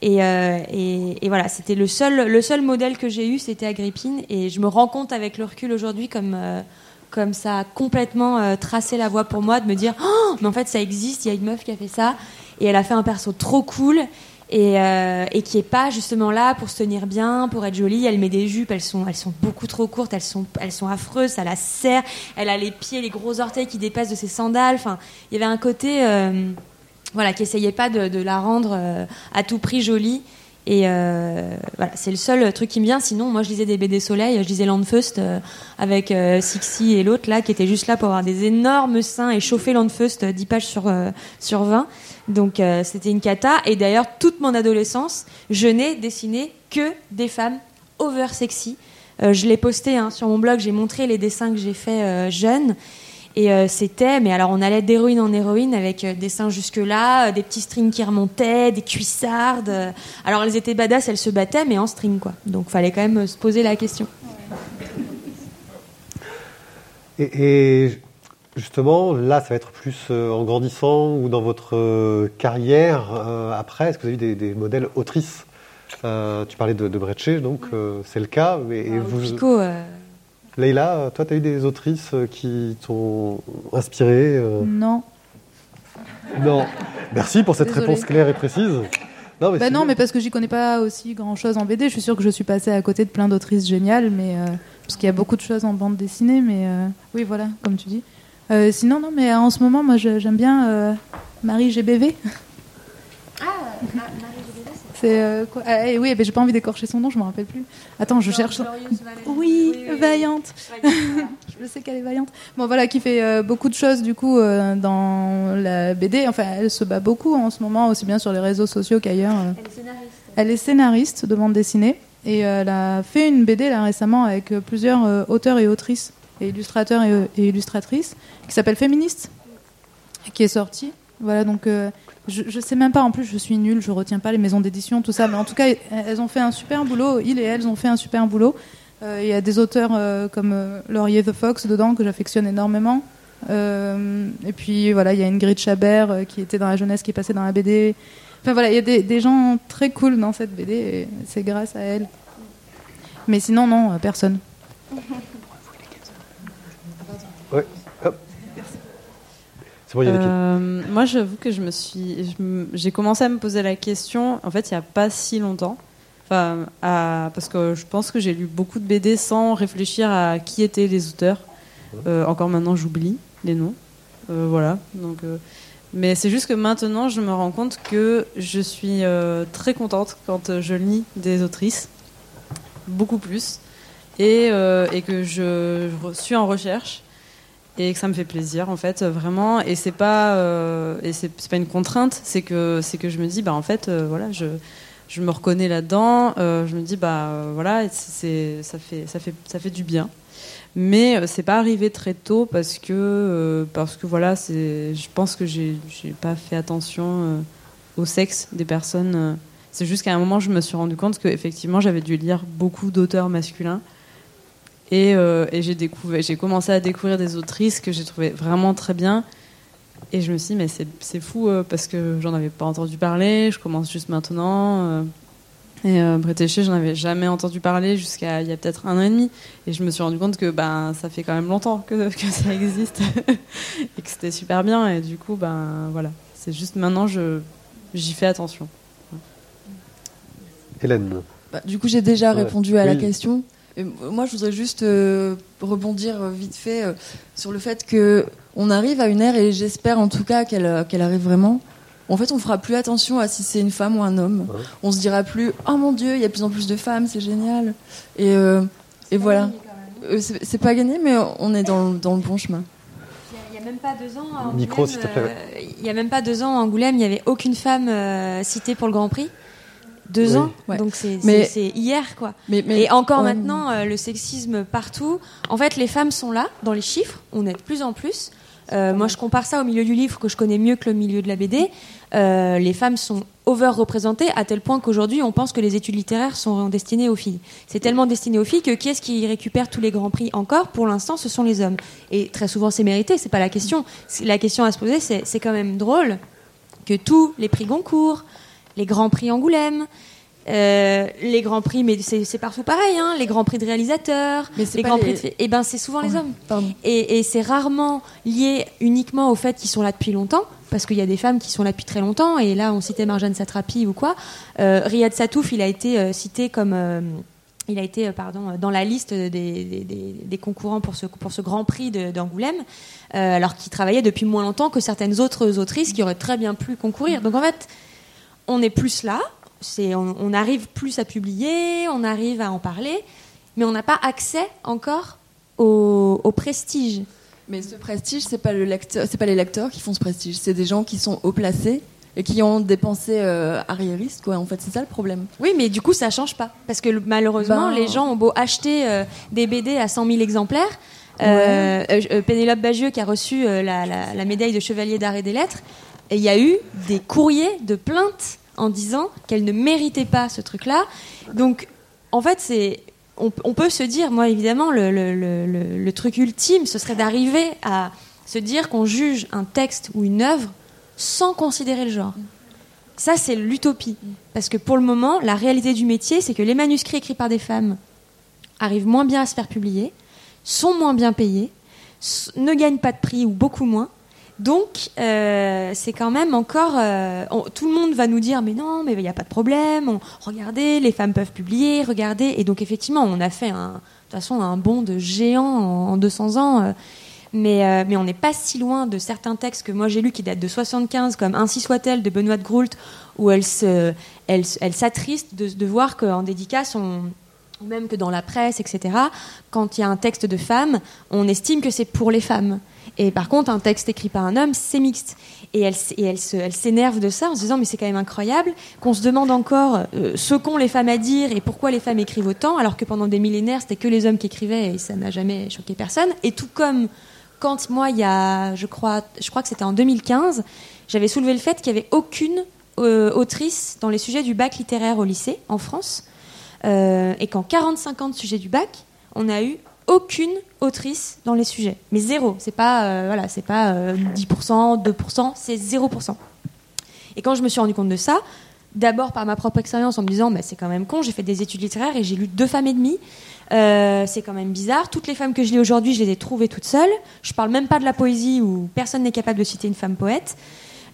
S5: Et, et, et voilà, c'était le seul, le seul modèle que j'ai eu, c'était Agrippine. Et je me rends compte avec le recul aujourd'hui comme comme ça a complètement euh, tracé la voie pour moi de me dire oh, mais en fait ça existe il y a une meuf qui a fait ça et elle a fait un perso trop cool et, euh, et qui est pas justement là pour se tenir bien, pour être jolie. Elle met des jupes, elles sont, beaucoup trop courtes, elles sont, affreuses, ça la serre. Elle a les pieds, les gros orteils qui dépassent de ses sandales. Enfin, il y avait un côté, euh, voilà, qui essayait pas de, la rendre à tout prix jolie. Et euh, voilà, c'est le seul truc qui me vient. Sinon, moi, je lisais des BD Soleil, je lisais Landfust euh, avec euh, Sixy et l'autre là, qui était juste là pour avoir des énormes seins et chauffer Landfust 10 pages sur sur 20. Donc c'était une cata. Et d'ailleurs, toute mon adolescence, je n'ai dessiné que des femmes over sexy. Je l'ai posté hein, sur mon blog. J'ai montré les dessins que j'ai fait euh, jeune. Et euh, c'était, mais alors on allait d'héroïne en héroïne avec euh, des seins jusque-là, euh, des petits strings qui remontaient, des cuissardes. Alors elles étaient badass, elles se battaient, mais en string quoi. Donc fallait quand même se poser la question.
S1: Et, et justement, là, ça va être plus en grandissant ou dans votre carrière après. Est-ce que vous avez eu des, des modèles autrices? Tu parlais de, de Brecce, donc c'est le cas. Mais et
S5: Euh,
S1: vous,
S5: Pico,
S1: Leïla, toi, tu as eu des autrices euh, qui t'ont inspiré euh
S6: Non.
S1: Non. Merci pour cette
S6: Désolée.
S1: réponse claire et précise. Non, mais,
S6: Bah non,
S1: bien.
S6: mais parce que j'y connais pas aussi grand chose en BD. Je suis sûre que je suis passée à côté de plein d'autrices géniales, mais euh, parce qu'il y a beaucoup de choses en bande dessinée, mais euh, oui, voilà, comme tu dis. Euh, sinon, non, mais en ce moment, moi, j'aime bien euh, Marie GBV. C'est euh, quoi ah, eh Oui, mais j'ai pas envie d'écorcher son nom, je me rappelle plus. Attends, je cherche. Oui, vaillante. je sais qu'elle est vaillante. Bon, voilà, qui fait euh, beaucoup de choses du coup euh, dans la BD. Enfin, elle se bat beaucoup en ce moment, aussi bien sur les réseaux sociaux qu'ailleurs. Elle est scénariste de bande dessinée et elle a fait une BD là récemment avec plusieurs auteurs et autrices et illustrateurs et, et illustratrices qui s'appelle Féministe, qui est sortie. Voilà, donc euh, je, je sais même pas, en plus je suis nulle, je retiens pas les maisons d'édition, tout ça, mais en tout cas elles ont fait un super boulot, il et elles ont fait un super boulot. Euh, Il y a des auteurs euh, comme Laurier the Fox dedans que j'affectionne énormément. Et puis voilà, il y a Ingrid Chabert qui était dans la jeunesse, qui est passée dans la BD. Enfin voilà, il y a des, gens très cool dans cette BD c'est grâce à elle. Mais sinon, non, personne.
S1: Bon, il y a des.
S4: Euh, moi, j'avoue que je me suis, j'ai commencé à me poser la question. En fait, il n'y a pas si longtemps. Enfin, à- parce que je pense que j'ai lu beaucoup de BD sans réfléchir à qui étaient les auteurs. Euh, encore maintenant, j'oublie les noms. Euh, voilà. Donc, mais c'est juste que maintenant, je me rends compte que je suis très contente quand je lis des autrices, beaucoup plus, et, et que je, je suis en recherche et que ça me fait plaisir en fait vraiment. Et c'est pas euh, et c'est pas une contrainte c'est que c'est que je me dis bah en fait euh, voilà je je me reconnais là-dedans euh, je me dis bah voilà c'est ça fait ça fait ça fait du bien. Mais c'est pas arrivé très tôt parce que parce que voilà c'est je pense que j'ai j'ai pas fait attention au sexe des personnes c'est juste qu'à un moment je me suis rendu compte que effectivement j'avais dû lire beaucoup d'auteurs masculins et, euh, et j'ai découvert, j'ai commencé à découvrir des autrices que j'ai trouvées vraiment très bien. Et je me suis dit, mais c'est, c'est fou euh, parce que j'en avais pas entendu parler, je commence juste maintenant. euh. et euh, Bretéché, j'en avais jamais entendu parler jusqu'à il y a peut-être un an et demi. Et je me suis rendu compte que ben, ça fait quand même longtemps que, que ça existe et que c'était super bien. Et du coup, ben, voilà. C'est juste maintenant, je, j'y fais attention.
S1: Hélène.
S7: Bah, du coup, j'ai déjà
S1: Ouais.
S7: répondu à la question. Et moi, je voudrais juste euh, rebondir vite fait euh, sur le fait que on arrive à une ère, et j'espère en tout cas qu'elle euh, qu'elle arrive vraiment. En fait, on fera plus attention à si c'est une femme ou un homme.
S1: Ouais.
S7: On se dira plus Oh mon Dieu, il y a de plus en plus de femmes, c'est génial. Et, euh, et voilà. C'est pas gagné, mais on est dans, le- dans le bon chemin.
S5: Il n'y a même pas deux ans, à
S1: Micro,
S5: Angoulême,
S1: s'il te plaît, ouais.
S5: euh, il y a même pas deux ans, à Angoulême, il n'y avait aucune femme euh, citée pour le Grand Prix. Deux
S1: Oui.
S5: ans,
S7: Ouais.
S5: donc c'est hier, quoi.
S7: Mais, mais-
S5: Et encore
S7: ouais.
S5: maintenant, euh, le sexisme partout. En fait, les femmes sont là, dans les chiffres, on est de plus en plus. Euh, moi, je compare ça au milieu du livre que je connais mieux que le milieu de la BD. Euh, les femmes sont over-représentées à tel point qu'aujourd'hui, on pense que les études littéraires sont destinées aux filles. C'est tellement destiné aux filles que qui est-ce qui récupère tous les grands prix encore? Pour l'instant, ce sont les hommes. Et très souvent, c'est mérité, c'est pas la question. La question à se poser, c'est c'est quand même drôle que tous les prix Goncourt, les grands prix Angoulême, Euh, les grands prix, mais c'est partout pareil, hein, les grands prix de réalisateurs,
S7: Mais c'est
S5: les grands
S7: les-
S5: prix de... Eh ben, c'est souvent les hommes.
S7: Pardon.
S5: Et, et c'est rarement lié uniquement au fait qu'ils sont là depuis longtemps, parce qu'il y a des femmes qui sont là depuis très longtemps, et là on citait Marjane Satrapi ou quoi. Euh, Riyad Satouf, il a été euh, cité comme... il a été pardon, dans la liste des, des- des- concurrents pour ce, pour ce Grand Prix d'Angoulême, euh, alors qu'il travaillait depuis moins longtemps que certaines autres autrices qui auraient très bien pu concourir. Donc en fait, on est plus là, c'est, on, on arrive plus à publier, on arrive à en parler, mais on n'a pas accès encore au, au prestige.
S7: Mais ce prestige, c'est pas le lecteur, c'est pas les lecteurs qui font ce prestige, c'est des gens qui sont haut placés et qui ont des pensées euh, arriéristes, quoi. En fait, c'est ça le problème.
S5: Oui, mais du coup, ça change pas. Parce que malheureusement,
S7: Ben-
S5: les gens ont beau acheter euh, des BD à 100 000 exemplaires. Euh, euh, Pénélope Bagieux, qui a reçu la, la- la médaille de chevalier d'art et des lettres, et il y a eu des courriers de plainte en disant qu'elle ne méritait pas ce truc-là. Donc, en fait, c'est. On, peut se dire, moi évidemment, le, le- truc ultime, ce serait d'arriver à se dire qu'on juge un texte ou une œuvre sans considérer le genre. Ça, c'est l'utopie. Parce que pour le moment, la réalité du métier, c'est que les manuscrits écrits par des femmes arrivent moins bien à se faire publier, sont moins bien payés, ne gagnent pas de prix ou beaucoup moins. Donc, euh, c'est quand même encore. euh, tout le monde va nous dire, mais non, mais il n'y a pas de problème. on- regardez, les femmes peuvent publier, regardez. Et donc, effectivement, on a fait un, de toute façon un bond de géant en, en 200 ans. euh, mais, mais on n'est pas si loin de certains textes que moi j'ai lus qui datent de 75, comme Ainsi soit-elle de Benoît de Groult, où elle se, elle, elle s'attriste de, de voir qu'en dédicace, on, ou même que dans la presse, etc., quand il y a un texte de femme, on estime que c'est pour les femmes. Et par contre, un texte écrit par un homme, c'est mixte. Et elle, et elle se- elle s'énerve de ça en se disant, mais c'est quand même incroyable qu'on se demande encore euh, ce qu'ont les femmes à dire et pourquoi les femmes écrivent autant, alors que pendant des millénaires, c'était que les hommes qui écrivaient et ça n'a jamais choqué personne. Et tout comme quand moi, il y a, je crois, je crois que c'était en 2015, j'avais soulevé le fait qu'il n'y avait aucune euh, autrice dans les sujets du bac littéraire au lycée en France, euh, et qu'en 45 ans de sujets du bac, on a eu aucune autrice dans les sujets. Mais zéro. C'est pas, euh, voilà, c'est pas euh, 10%, 2%, c'est 0%. Et quand je me suis rendu compte de ça, d'abord par ma propre expérience en me disant, bah, c'est quand même con, j'ai fait des études littéraires et j'ai lu deux femmes et demie. Euh, c'est quand même bizarre. Toutes les femmes que je lis aujourd'hui, je les ai trouvées toutes seules. Je parle même pas de la poésie où personne n'est capable de citer une femme poète.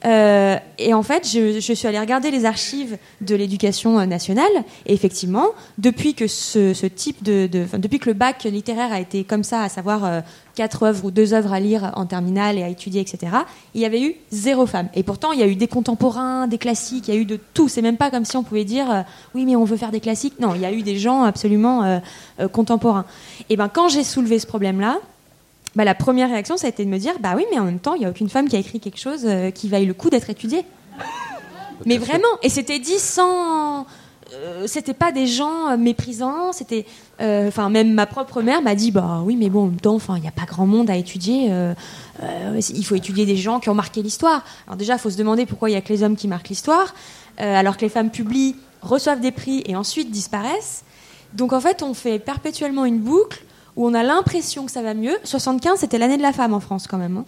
S5: Euh, et en fait, je, je suis allée regarder les archives de l'éducation euh, nationale. Et effectivement, depuis que ce, ce type de, de- depuis que le bac littéraire a été comme ça, à savoir euh, quatre œuvres ou deux œuvres à lire en terminale et à étudier, etc., il y avait eu zéro femme. Et pourtant, il y a eu des contemporains, des classiques, il y a eu de tout. C'est même pas comme si on pouvait dire euh, oui, mais on veut faire des classiques. Non, il y a eu des gens absolument euh, euh, contemporains. Et ben, quand j'ai soulevé ce problème-là, bah, la première réaction, ça a été de me dire bah oui, mais en même temps, il n'y a aucune femme qui a écrit quelque chose euh, qui vaille le coup d'être étudié. mais vraiment, et c'était dit sans. euh, c'était pas des gens euh, méprisants, c'était. euh, Enfin, même ma propre mère m'a dit bah oui, mais bon, en même temps, il n'y a pas grand monde à étudier. euh, il faut étudier des gens qui ont marqué l'histoire. Alors, déjà, il faut se demander pourquoi il n'y a que les hommes qui marquent l'histoire, alors que les femmes publient, reçoivent des prix et ensuite disparaissent. Donc, en fait, on fait perpétuellement une boucle où on a l'impression que ça va mieux. 75, c'était l'année de la femme en France quand même. hein.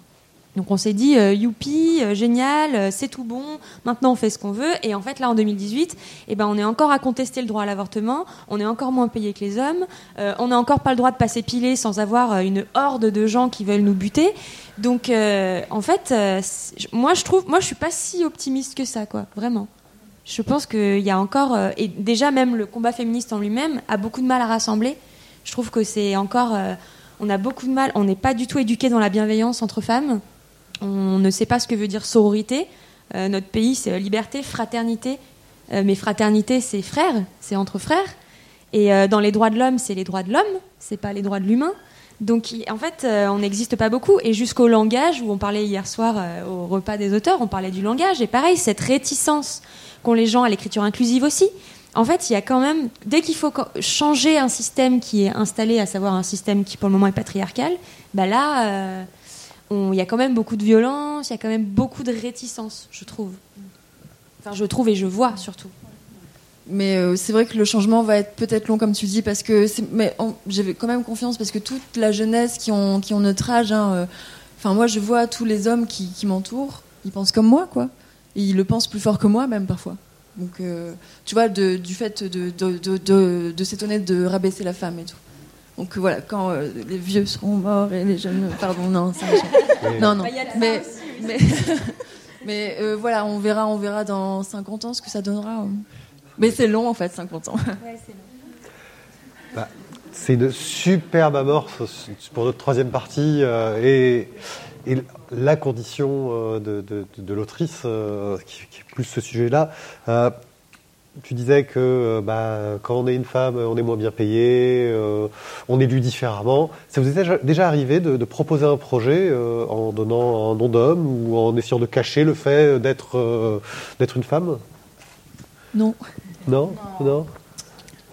S5: Donc on s'est dit, euh, youpi, euh, génial, euh, c'est tout bon, maintenant on fait ce qu'on veut. Et en fait, là, en 2018, eh ben, on est encore à contester le droit à l'avortement, on est encore moins payé que les hommes, euh, on n'a encore pas le droit de passer pilé sans avoir une horde de gens qui veulent nous buter. Donc, en fait, moi, je trouve, moi, je suis pas si optimiste que ça, quoi, vraiment. Je pense qu'il y a encore, et déjà même le combat féministe en lui-même a beaucoup de mal à rassembler. Je trouve que c'est encore, euh, on a beaucoup de mal, on n'est pas du tout éduqué dans la bienveillance entre femmes. On ne sait pas ce que veut dire sororité. Euh, notre pays, c'est euh, liberté, fraternité. Mais fraternité, c'est frère, c'est entre frères. Et dans les droits de l'homme, c'est les droits de l'homme, c'est pas les droits de l'humain. Donc en fait, on n'existe pas beaucoup. Et jusqu'au langage, où on parlait hier soir au repas des auteurs, on parlait du langage. Et pareil, cette réticence qu'ont les gens à l'écriture inclusive aussi. En fait, il y a quand même, dès qu'il faut changer un système qui est installé, à savoir un système qui pour le moment est patriarcal, bah là, euh, il y a quand même beaucoup de violence, il y a quand même beaucoup de réticence, je trouve. Enfin, je trouve et je vois surtout.
S7: Mais euh, c'est vrai que le changement va être peut-être long, comme tu dis, parce que mais j'avais quand même confiance parce que toute la jeunesse qui ont, qui ont notre âge, hein, euh, enfin moi je vois tous les hommes qui, qui m'entourent, ils pensent comme moi, quoi. Et ils le pensent plus fort que moi, même parfois. Donc, euh, tu vois, de- du fait de, de, de, de- de s'étonner de rabaisser la femme et tout. Donc voilà, quand euh, les vieux seront morts et les jeunes, pardon, non, ça,
S1: Mais-
S7: non, non, mais, mais, mais, euh, voilà, on verra, on verra dans 50 ans ce que ça donnera. euh. Mais c'est long en fait, 50 ans.
S1: C'est une superbe amorce pour notre troisième partie euh, et, et la condition euh, de, de- de l'autrice euh, qui, qui est plus ce sujet-là. Euh, tu disais que euh, bah, quand on est une femme, on est moins bien payé, euh, on est lu différemment. Ça vous est déjà, arrivé de, de proposer un projet euh, en donnant un nom d'homme ou en essayant de cacher le fait d'être euh, d'être une femme?
S7: Non.
S1: Non? Non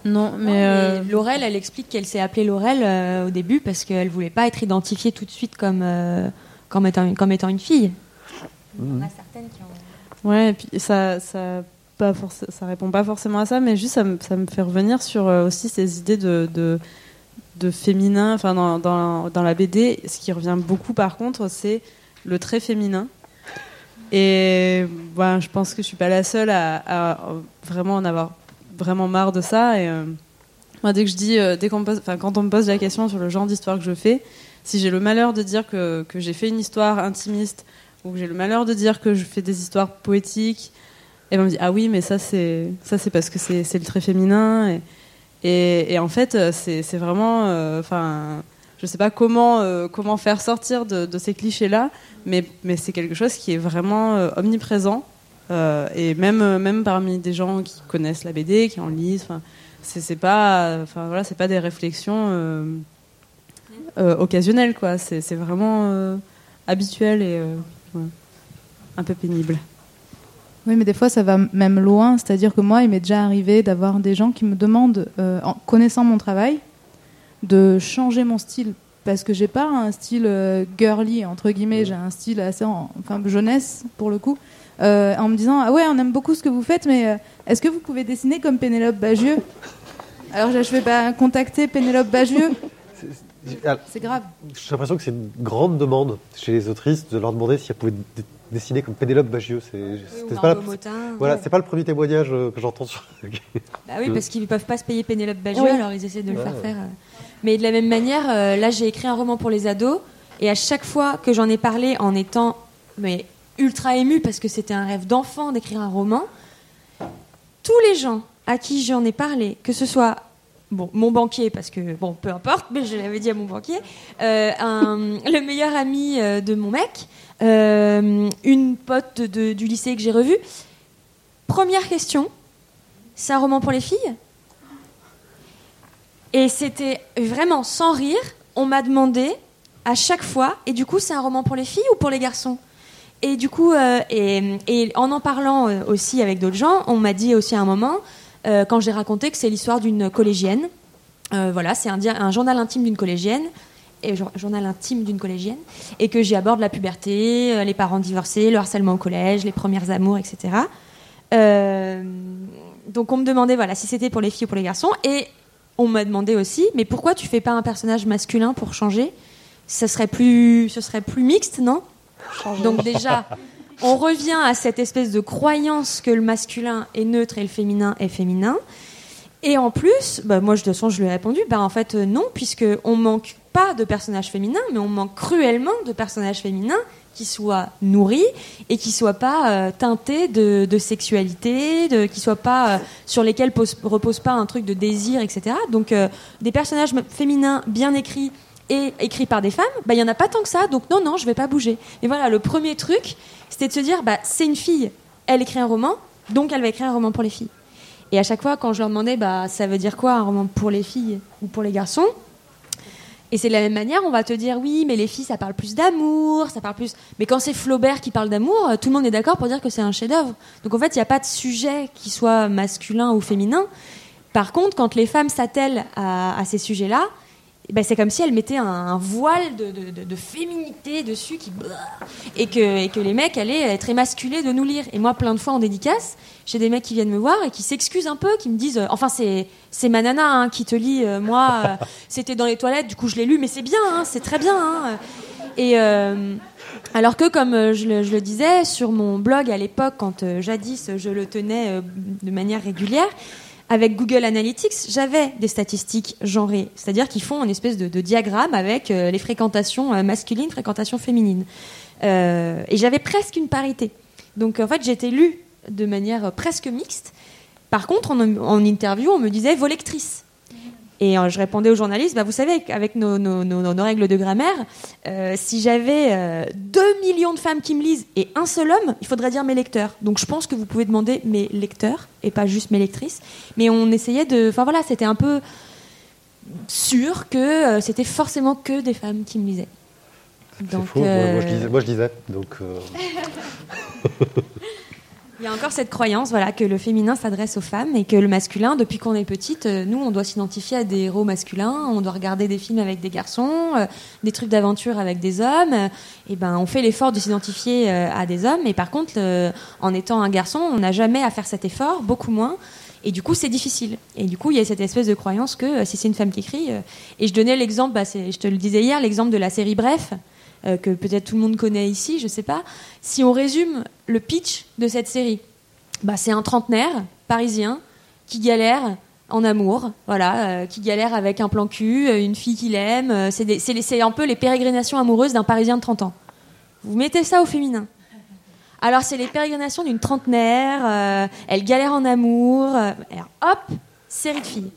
S4: Non, mais.
S5: Mais
S4: euh,
S5: Laurel, elle explique qu'elle s'est appelée Laurel euh, au début parce qu'elle voulait pas être identifiée tout de suite comme, euh, comme, étant, comme étant une fille. Il y en a certaines qui ont.
S4: Ouais, et puis ça, ça, pas forc- ça répond pas forcément à ça, mais juste ça me, ça me fait revenir sur euh, aussi ces idées de, de, de féminin. Enfin, dans, dans, dans la BD, ce qui revient beaucoup par contre, c'est le trait féminin. Et bah, je pense que je suis pas la seule à, à vraiment en avoir vraiment marre de ça. Et euh, moi, dès que je dis, euh, dès qu'on me pose, enfin, quand on me pose la question sur le genre d'histoire que je fais, si j'ai le malheur de dire que, que j'ai fait une histoire intimiste ou que j'ai le malheur de dire que je fais des histoires poétiques, et ben on me dit ah oui mais ça c'est ça c'est parce que c'est le trait féminin et et, en fait euh, c'est vraiment euh, enfin je sais pas comment euh, comment faire sortir de, de ces clichés là mais mais c'est quelque chose qui est vraiment euh, omniprésent euh, et même euh, même parmi des gens qui connaissent la BD qui en lisent c'est pas enfin voilà pas des réflexions euh, occasionnelles quoi c'est vraiment euh, habituel et euh, un peu pénible
S6: Oui, mais des fois, ça va même loin. C'est-à-dire que moi, il m'est déjà arrivé d'avoir des gens qui me demandent, en connaissant mon travail, de changer mon style. Parce que j'ai pas un style girly, entre guillemets, j'ai un style assez en- enfin, jeunesse, pour le coup. En me disant, ah ouais, on aime beaucoup ce que vous faites, mais est-ce que vous pouvez dessiner comme Pénélope Bagieux? Alors je vais pas contacter Pénélope Bagieux, c'est grave.
S1: J'ai l'impression que c'est une grande demande chez les autrices de leur demander si elles pouvaient dessiner comme Pénélope Bagieux. C'est pas, la- voilà, c'est pas le premier témoignage euh, que j'entends sur.
S5: Bah oui,
S1: Mm.
S5: parce qu'ils peuvent pas se payer Pénélope Bagieux,
S2: Oui.
S5: alors ils essaient de le
S1: Ouais.
S5: faire faire. euh. Mais de la même manière, euh, là j'ai écrit un roman pour les ados, et à chaque fois que j'en ai parlé en étant mais ultra émue parce que c'était un rêve d'enfant d'écrire un roman, tous les gens à qui j'en ai parlé, que ce soit mon banquier parce que bon peu importe, mais je l'avais dit à mon banquier, euh, le meilleur ami euh, de mon mec, euh, une pote de- du lycée que j'ai revu. Première question, c'est un roman pour les filles? Et c'était vraiment sans rire, on m'a demandé à chaque fois, et du coup c'est un roman pour les filles ou pour les garçons? Et du coup, et, et en en parlant aussi avec d'autres gens, on m'a dit aussi à un moment, euh, quand j'ai raconté que c'est l'histoire d'une collégienne, euh, voilà, c'est un, journal intime d'une collégienne, et jour- journal intime d'une collégienne, et que j'y aborde la puberté, euh, les parents divorcés, le harcèlement au collège, les premières amours, etc. Donc on me demandait voilà si c'était pour les filles ou pour les garçons, et on m'a demandé aussi, mais pourquoi tu fais pas un personnage masculin pour changer? Ce serait plus, ce serait plus mixte, non? Donc déjà, on revient à cette espèce de croyance que le masculin est neutre et le féminin est féminin. Et en plus, bah, moi, de toute façon, je lui ai répondu, bah, en fait, euh, non, puisque on manque pas de personnages féminins, mais on manque cruellement de personnages féminins qui soient nourris et qui soient pas euh, teintés de, sexualité, qui soient pas euh, sur lesquels pose, repose pas un truc de désir, etc. Donc, des personnages féminins bien écrits et écrits par des femmes, bah, il y en a pas tant que ça. Donc, non, non, je vais pas bouger. Et voilà, le premier truc, c'était de se dire, bah, c'est une fille, elle écrit un roman, donc elle va écrire un roman pour les filles. Et à chaque fois, quand je leur demandais, bah, ça veut dire quoi un roman pour les filles ou pour les garçons? Et c'est de la même manière, on va te dire, oui, mais les filles, ça parle plus d'amour, ça parle plus. Mais quand c'est Flaubert qui parle d'amour, euh, tout le monde est d'accord pour dire que c'est un chef-d'œuvre. Donc en fait, il n'y a pas de sujet qui soit masculin ou féminin. Par contre, quand les femmes s'attellent à, ces sujets-là, ben, c'est comme si elles mettaient un, un voile de, de- de- de féminité dessus qui et que, et que les mecs allaient être émasculés de nous lire. Et moi, plein de fois en dédicace, j'ai des mecs qui viennent me voir et qui s'excusent un peu, qui me disent, euh, enfin c'est c'est ma nana hein, qui te lit, euh, moi euh, c'était dans les toilettes, du coup je l'ai lu, mais c'est bien, hein, c'est très bien. hein. Et alors que, comme je le, je le disais, sur mon blog à l'époque, quand euh, jadis je le tenais euh, de manière régulière, avec Google Analytics, j'avais des statistiques genrées, c'est-à-dire qu'ils font une espèce de, diagramme avec euh, les fréquentations euh, masculines, fréquentations féminines. Euh, et j'avais presque une parité. Donc en fait, j'étais lue de manière presque mixte. Par contre, en, en interview, on me disait vos lectrices. Et euh, je répondais aux journalistes, bah, vous savez, avec nos, nos- nos- nos règles de grammaire, euh, si j'avais euh, 2 millions de femmes qui me lisent et un seul homme, il faudrait dire mes lecteurs. Donc je pense que vous pouvez demander mes lecteurs et pas juste mes lectrices. Mais on essayait de... Enfin voilà, c'était un peu sûr que euh, c'était forcément que des femmes qui me lisaient.
S1: C'est faux. Moi, moi, je lisais, moi, je lisais. Donc, euh,
S5: Il y a encore cette croyance voilà, que le féminin s'adresse aux femmes et que le masculin, depuis qu'on est petite, euh, nous, on doit s'identifier à des héros masculins, on doit regarder des films avec des garçons, euh, des trucs d'aventure avec des hommes. euh, et ben, on fait l'effort de s'identifier à des hommes. Et par contre, en étant un garçon, on n'a jamais à faire cet effort, beaucoup moins. Et du coup, c'est difficile. Et du coup, il y a cette espèce de croyance que si c'est une femme qui écrit, et je donnais l'exemple, bah, je te le disais hier, l'exemple de la série Bref, euh, que peut-être tout le monde connaît ici, je sais pas. Si on résume le pitch de cette série, bah, c'est un trentenaire parisien qui galère en amour, voilà, euh, qui galère avec un plan cul, euh, une fille qu'il aime. c'est un peu les pérégrinations amoureuses d'un Parisien de 30 ans. Vous mettez ça au féminin. Alors c'est les pérégrinations d'une trentenaire, elle galère en amour, hop, série de filles.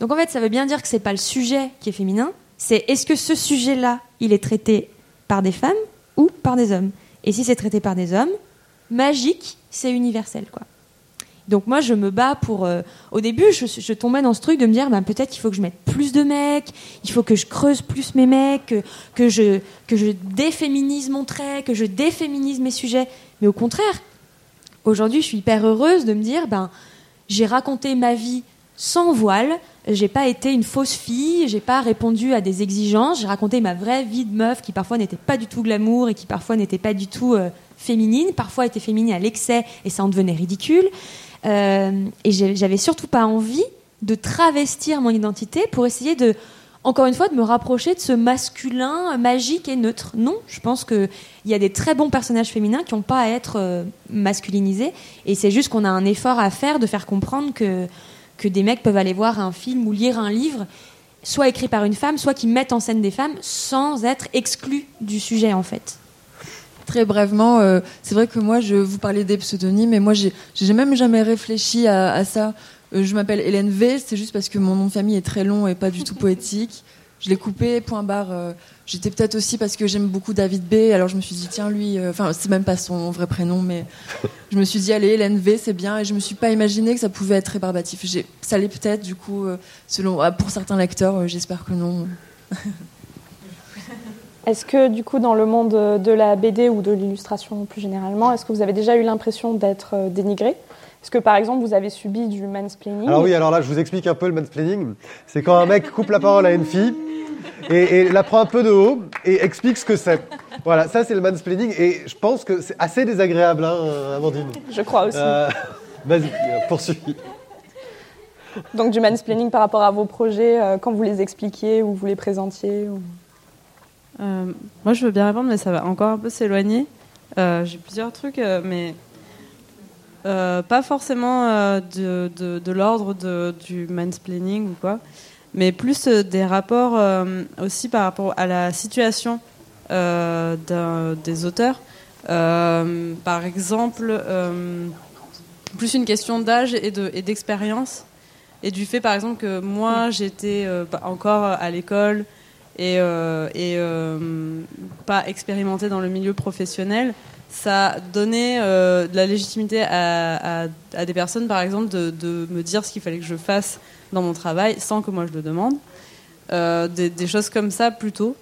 S5: Donc en fait, ça veut bien dire que c'est pas le sujet qui est féminin, c'est est-ce que ce sujet-là, il est traité par des femmes ou par des hommes Et si c'est traité par des hommes, magique, c'est universel, quoi. Donc moi, je me bats pour. euh, au début, je, je tombais dans ce truc de me dire, bah, peut-être qu'il faut que je mette plus de mecs, il faut que je creuse plus mes mecs, que, que je que je déféminise mon trait, que je déféminise mes sujets. Mais au contraire, aujourd'hui, je suis hyper heureuse de me dire, ben, j'ai raconté ma vie sans voile. J'ai pas été une fausse fille, j'ai pas répondu à des exigences, j'ai raconté ma vraie vie de meuf qui parfois n'était pas du tout glamour et qui parfois n'était pas du tout euh, féminine, parfois était féminine à l'excès et ça en devenait ridicule. Euh, et j'avais surtout pas envie de travestir mon identité pour essayer de, encore une fois, de me rapprocher de ce masculin magique et neutre. Non, je pense qu'il y a des très bons personnages féminins qui n'ont pas à être euh, masculinisés. Et c'est juste qu'on a un effort à faire de faire comprendre que, que des mecs peuvent aller voir un film ou lire un livre, soit écrit par une femme, soit qui mettent en scène des femmes, sans être exclus du sujet, en fait.
S7: Très brièvement, euh, c'est vrai que moi, je vous parlais des pseudonymes, et moi, j'ai même jamais réfléchi à, à ça. Euh, je m'appelle Hélène V, c'est juste parce que mon nom de famille est très long et pas du tout poétique. Je l'ai coupé, point barre. euh, J'étais peut-être aussi parce que j'aime beaucoup David B, alors je me suis dit, tiens, lui, euh, enfin, c'est même pas son vrai prénom, mais je me suis dit, allez, Hélène V, c'est bien, et je me suis pas imaginé que ça pouvait être rébarbatif. J'ai- Ça l'est peut-être, du coup, euh, selon, ah, pour certains lecteurs, euh, j'espère que non.
S2: Est-ce que du coup, dans le monde de la BD ou de l'illustration plus généralement, est-ce que vous avez déjà eu l'impression d'être euh, dénigré? Est-ce que par exemple, vous avez subi du mansplaining
S1: Alors oui, alors là, je vous explique un peu le mansplaining. C'est quand un mec coupe la parole à une fille et, et la prend un peu de haut et explique ce que c'est. Voilà, ça c'est le mansplaining et je pense que c'est assez désagréable, hein, Amandine.
S2: Je crois aussi.
S1: Euh, Vas-y, euh, poursuis.
S2: Donc du mansplaining par rapport à vos projets, euh, quand vous les expliquiez ou vous les présentiez ou-
S4: Euh, moi, je veux bien répondre, mais ça va encore un peu s'éloigner. Euh, J'ai plusieurs trucs, euh, mais euh, pas forcément euh, de, de- de l'ordre du mansplaining ou quoi, mais plus euh, des rapports aussi par rapport à la situation des auteurs. Par exemple, plus une question d'âge et de- et d'expérience. Et du fait, par exemple, que moi, j'étais euh, pas encore à l'école et, et pas expérimentée dans le milieu professionnel, ça donnait euh, de la légitimité à, des personnes, par exemple, de, me dire ce qu'il fallait que je fasse dans mon travail sans que moi je le demande. Euh, des, choses comme ça plutôt.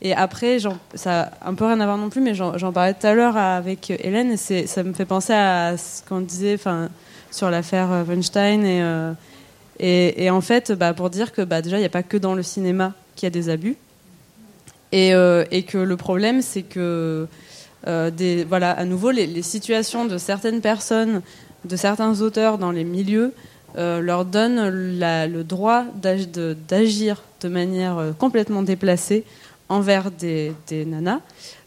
S4: Et après, ça a un peu rien à voir non plus, mais j'en parlais tout à l'heure avec Hélène, et ça me fait penser à ce qu'on disait sur l'affaire euh, Weinstein. Et, en fait, bah, pour dire que bah, déjà, il n'y a pas que dans le cinéma qu'il y a des abus. Et, que le problème, c'est que, des, voilà, à nouveau, les, situations de certaines personnes, de certains auteurs dans les milieux, euh, leur donnent le droit d'agir de manière euh, complètement déplacée envers des, nanas.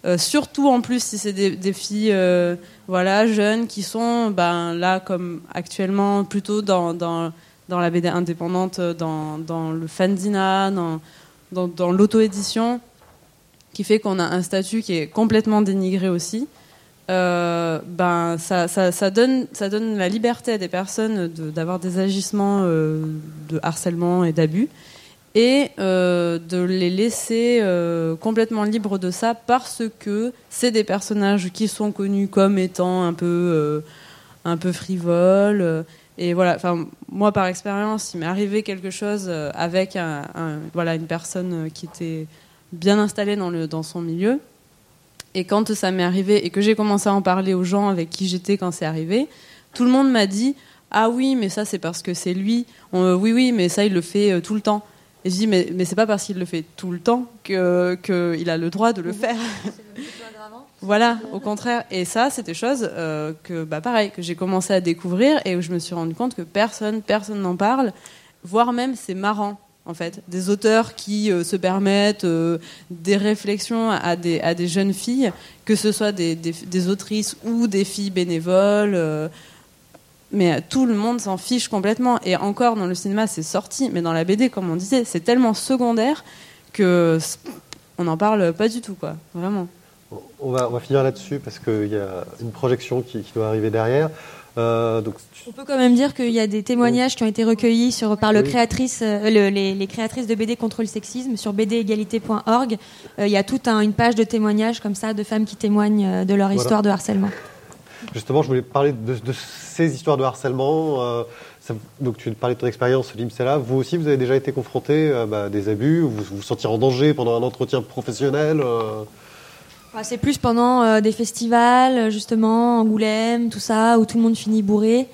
S4: Euh, surtout en plus si c'est des, filles euh, voilà, jeunes qui sont ben, là comme actuellement plutôt dans, la BD indépendante, dans, le fanzina, dans, dans l'auto-édition, qui fait qu'on a un statut qui est complètement dénigré aussi. Euh, ben ça, donne, ça donne la liberté à des personnes d'avoir des agissements euh, de harcèlement et d'abus et euh, de les laisser complètement libres de ça parce que c'est des personnages qui sont connus comme étant un peu, un peu frivoles. et voilà, moi par expérience, il m'est arrivé quelque chose avec un, voilà, une personne qui était bien installée dans, le, dans son milieu. Et quand ça m'est arrivé et que j'ai commencé à en parler aux gens avec qui j'étais quand c'est arrivé, tout le monde m'a dit Ah oui, mais ça c'est parce que c'est lui. On- oui, oui, mais ça il le fait euh, tout le temps. Et je dis Mais, mais c'est pas parce qu'il le fait tout le temps qu'il que a le droit de le faire. Voilà, au contraire. Et ça, c'est des choses euh, que, bah, pareil, que j'ai commencé à découvrir et où je me suis rendu compte que personne, personne n'en parle, voire même c'est marrant. En fait, des auteurs qui euh, se permettent euh, des réflexions à des, à des jeunes filles, que ce soit des, des, autrices ou des filles bénévoles, euh, mais tout le monde s'en fiche complètement. Et encore, dans le cinéma, c'est sorti, mais dans la BD, comme on disait, c'est tellement secondaire que on n'en parle pas du tout, quoi. Vraiment.
S1: On va, on va finir là-dessus parce qu'il y a une projection qui doit arriver derrière. Euh, donc,
S5: On peut quand même dire qu'il y a des témoignages qui ont été recueillis sur, par le
S1: Oui.
S5: créatrice, euh, le- les, les créatrices de BD contre le sexisme sur bdégalité.org. Euh, il y a toute un- une page de témoignages comme ça de femmes qui témoignent de leur
S1: Voilà.
S5: histoire de harcèlement.
S1: Justement, je voulais parler de, de ces histoires de harcèlement. ça- donc, tu parlais de ton expérience, Limsela. Vous aussi, vous avez déjà été confronté à bah, des abus, vous vous sentir en danger pendant un entretien professionnel. Euh,
S5: C'est plus pendant euh, des festivals, justement, Angoulême, tout ça, où tout le monde finit bourré.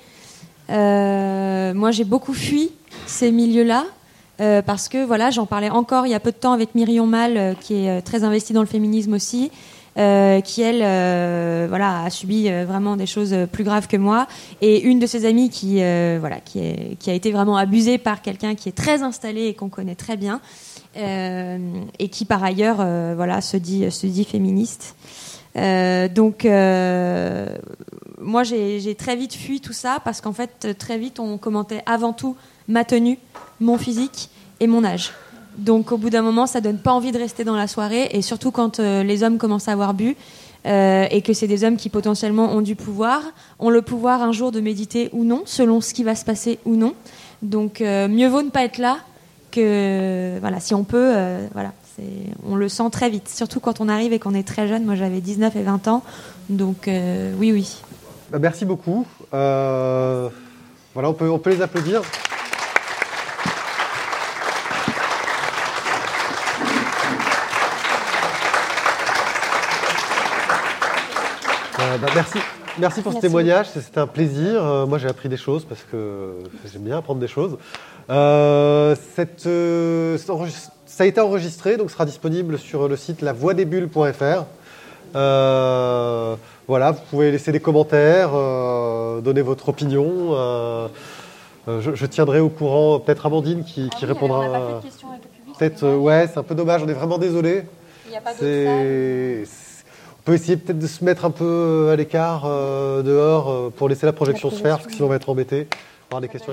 S5: Euh, moi, j'ai beaucoup fui ces milieux-là. euh, parce que voilà, j'en parlais encore il y a peu de temps avec Myrion Mal, euh, qui est euh, très investie dans le féminisme aussi, euh, qui elle, euh, voilà, a subi euh, vraiment des choses euh, plus graves que moi. Et une de ses amies qui, euh, voilà, qui, a été vraiment abusée par quelqu'un qui est très installé et qu'on connaît très bien, euh, et qui par ailleurs, euh, voilà, se dit, se dit féministe. Euh, donc, euh, moi, j'ai très vite fui tout ça parce qu'en fait, très vite, on commentait avant tout ma tenue, mon physique et mon âge. Donc, au bout d'un moment, ça donne pas envie de rester dans la soirée, et surtout quand euh, les hommes commencent à avoir bu. euh, et que c'est des hommes qui potentiellement ont du pouvoir, ont le pouvoir un jour de méditer ou non, selon ce qui va se passer ou non. Donc euh, mieux vaut ne pas être là que voilà, si on peut, euh, voilà, on le sent très vite, surtout quand on arrive et qu'on est très jeune. Moi, j'avais 19 et 20 ans, donc euh, oui, oui.
S1: bah, merci beaucoup. Euh, voilà, on peut, on peut les applaudir. Bah, merci. Merci pour ce témoignage, c'était un plaisir. Moi j'ai appris des choses parce que j'aime bien apprendre des choses. Euh, cette, euh, ça a été enregistré, donc sera disponible sur le site lavoidesbulles.fr. Euh, voilà, vous pouvez laisser des commentaires, euh, donner votre opinion. euh, je, je tiendrai au courant peut-être Amandine qui, qui répondra. Peut-être, ouais, c'est un peu dommage, on est vraiment désolé.
S2: Il n'y a pas
S1: On peut essayer peut-être de se mettre un peu à l'écart dehors pour laisser la projection se faire, parce que sinon on va être embêté par des questions.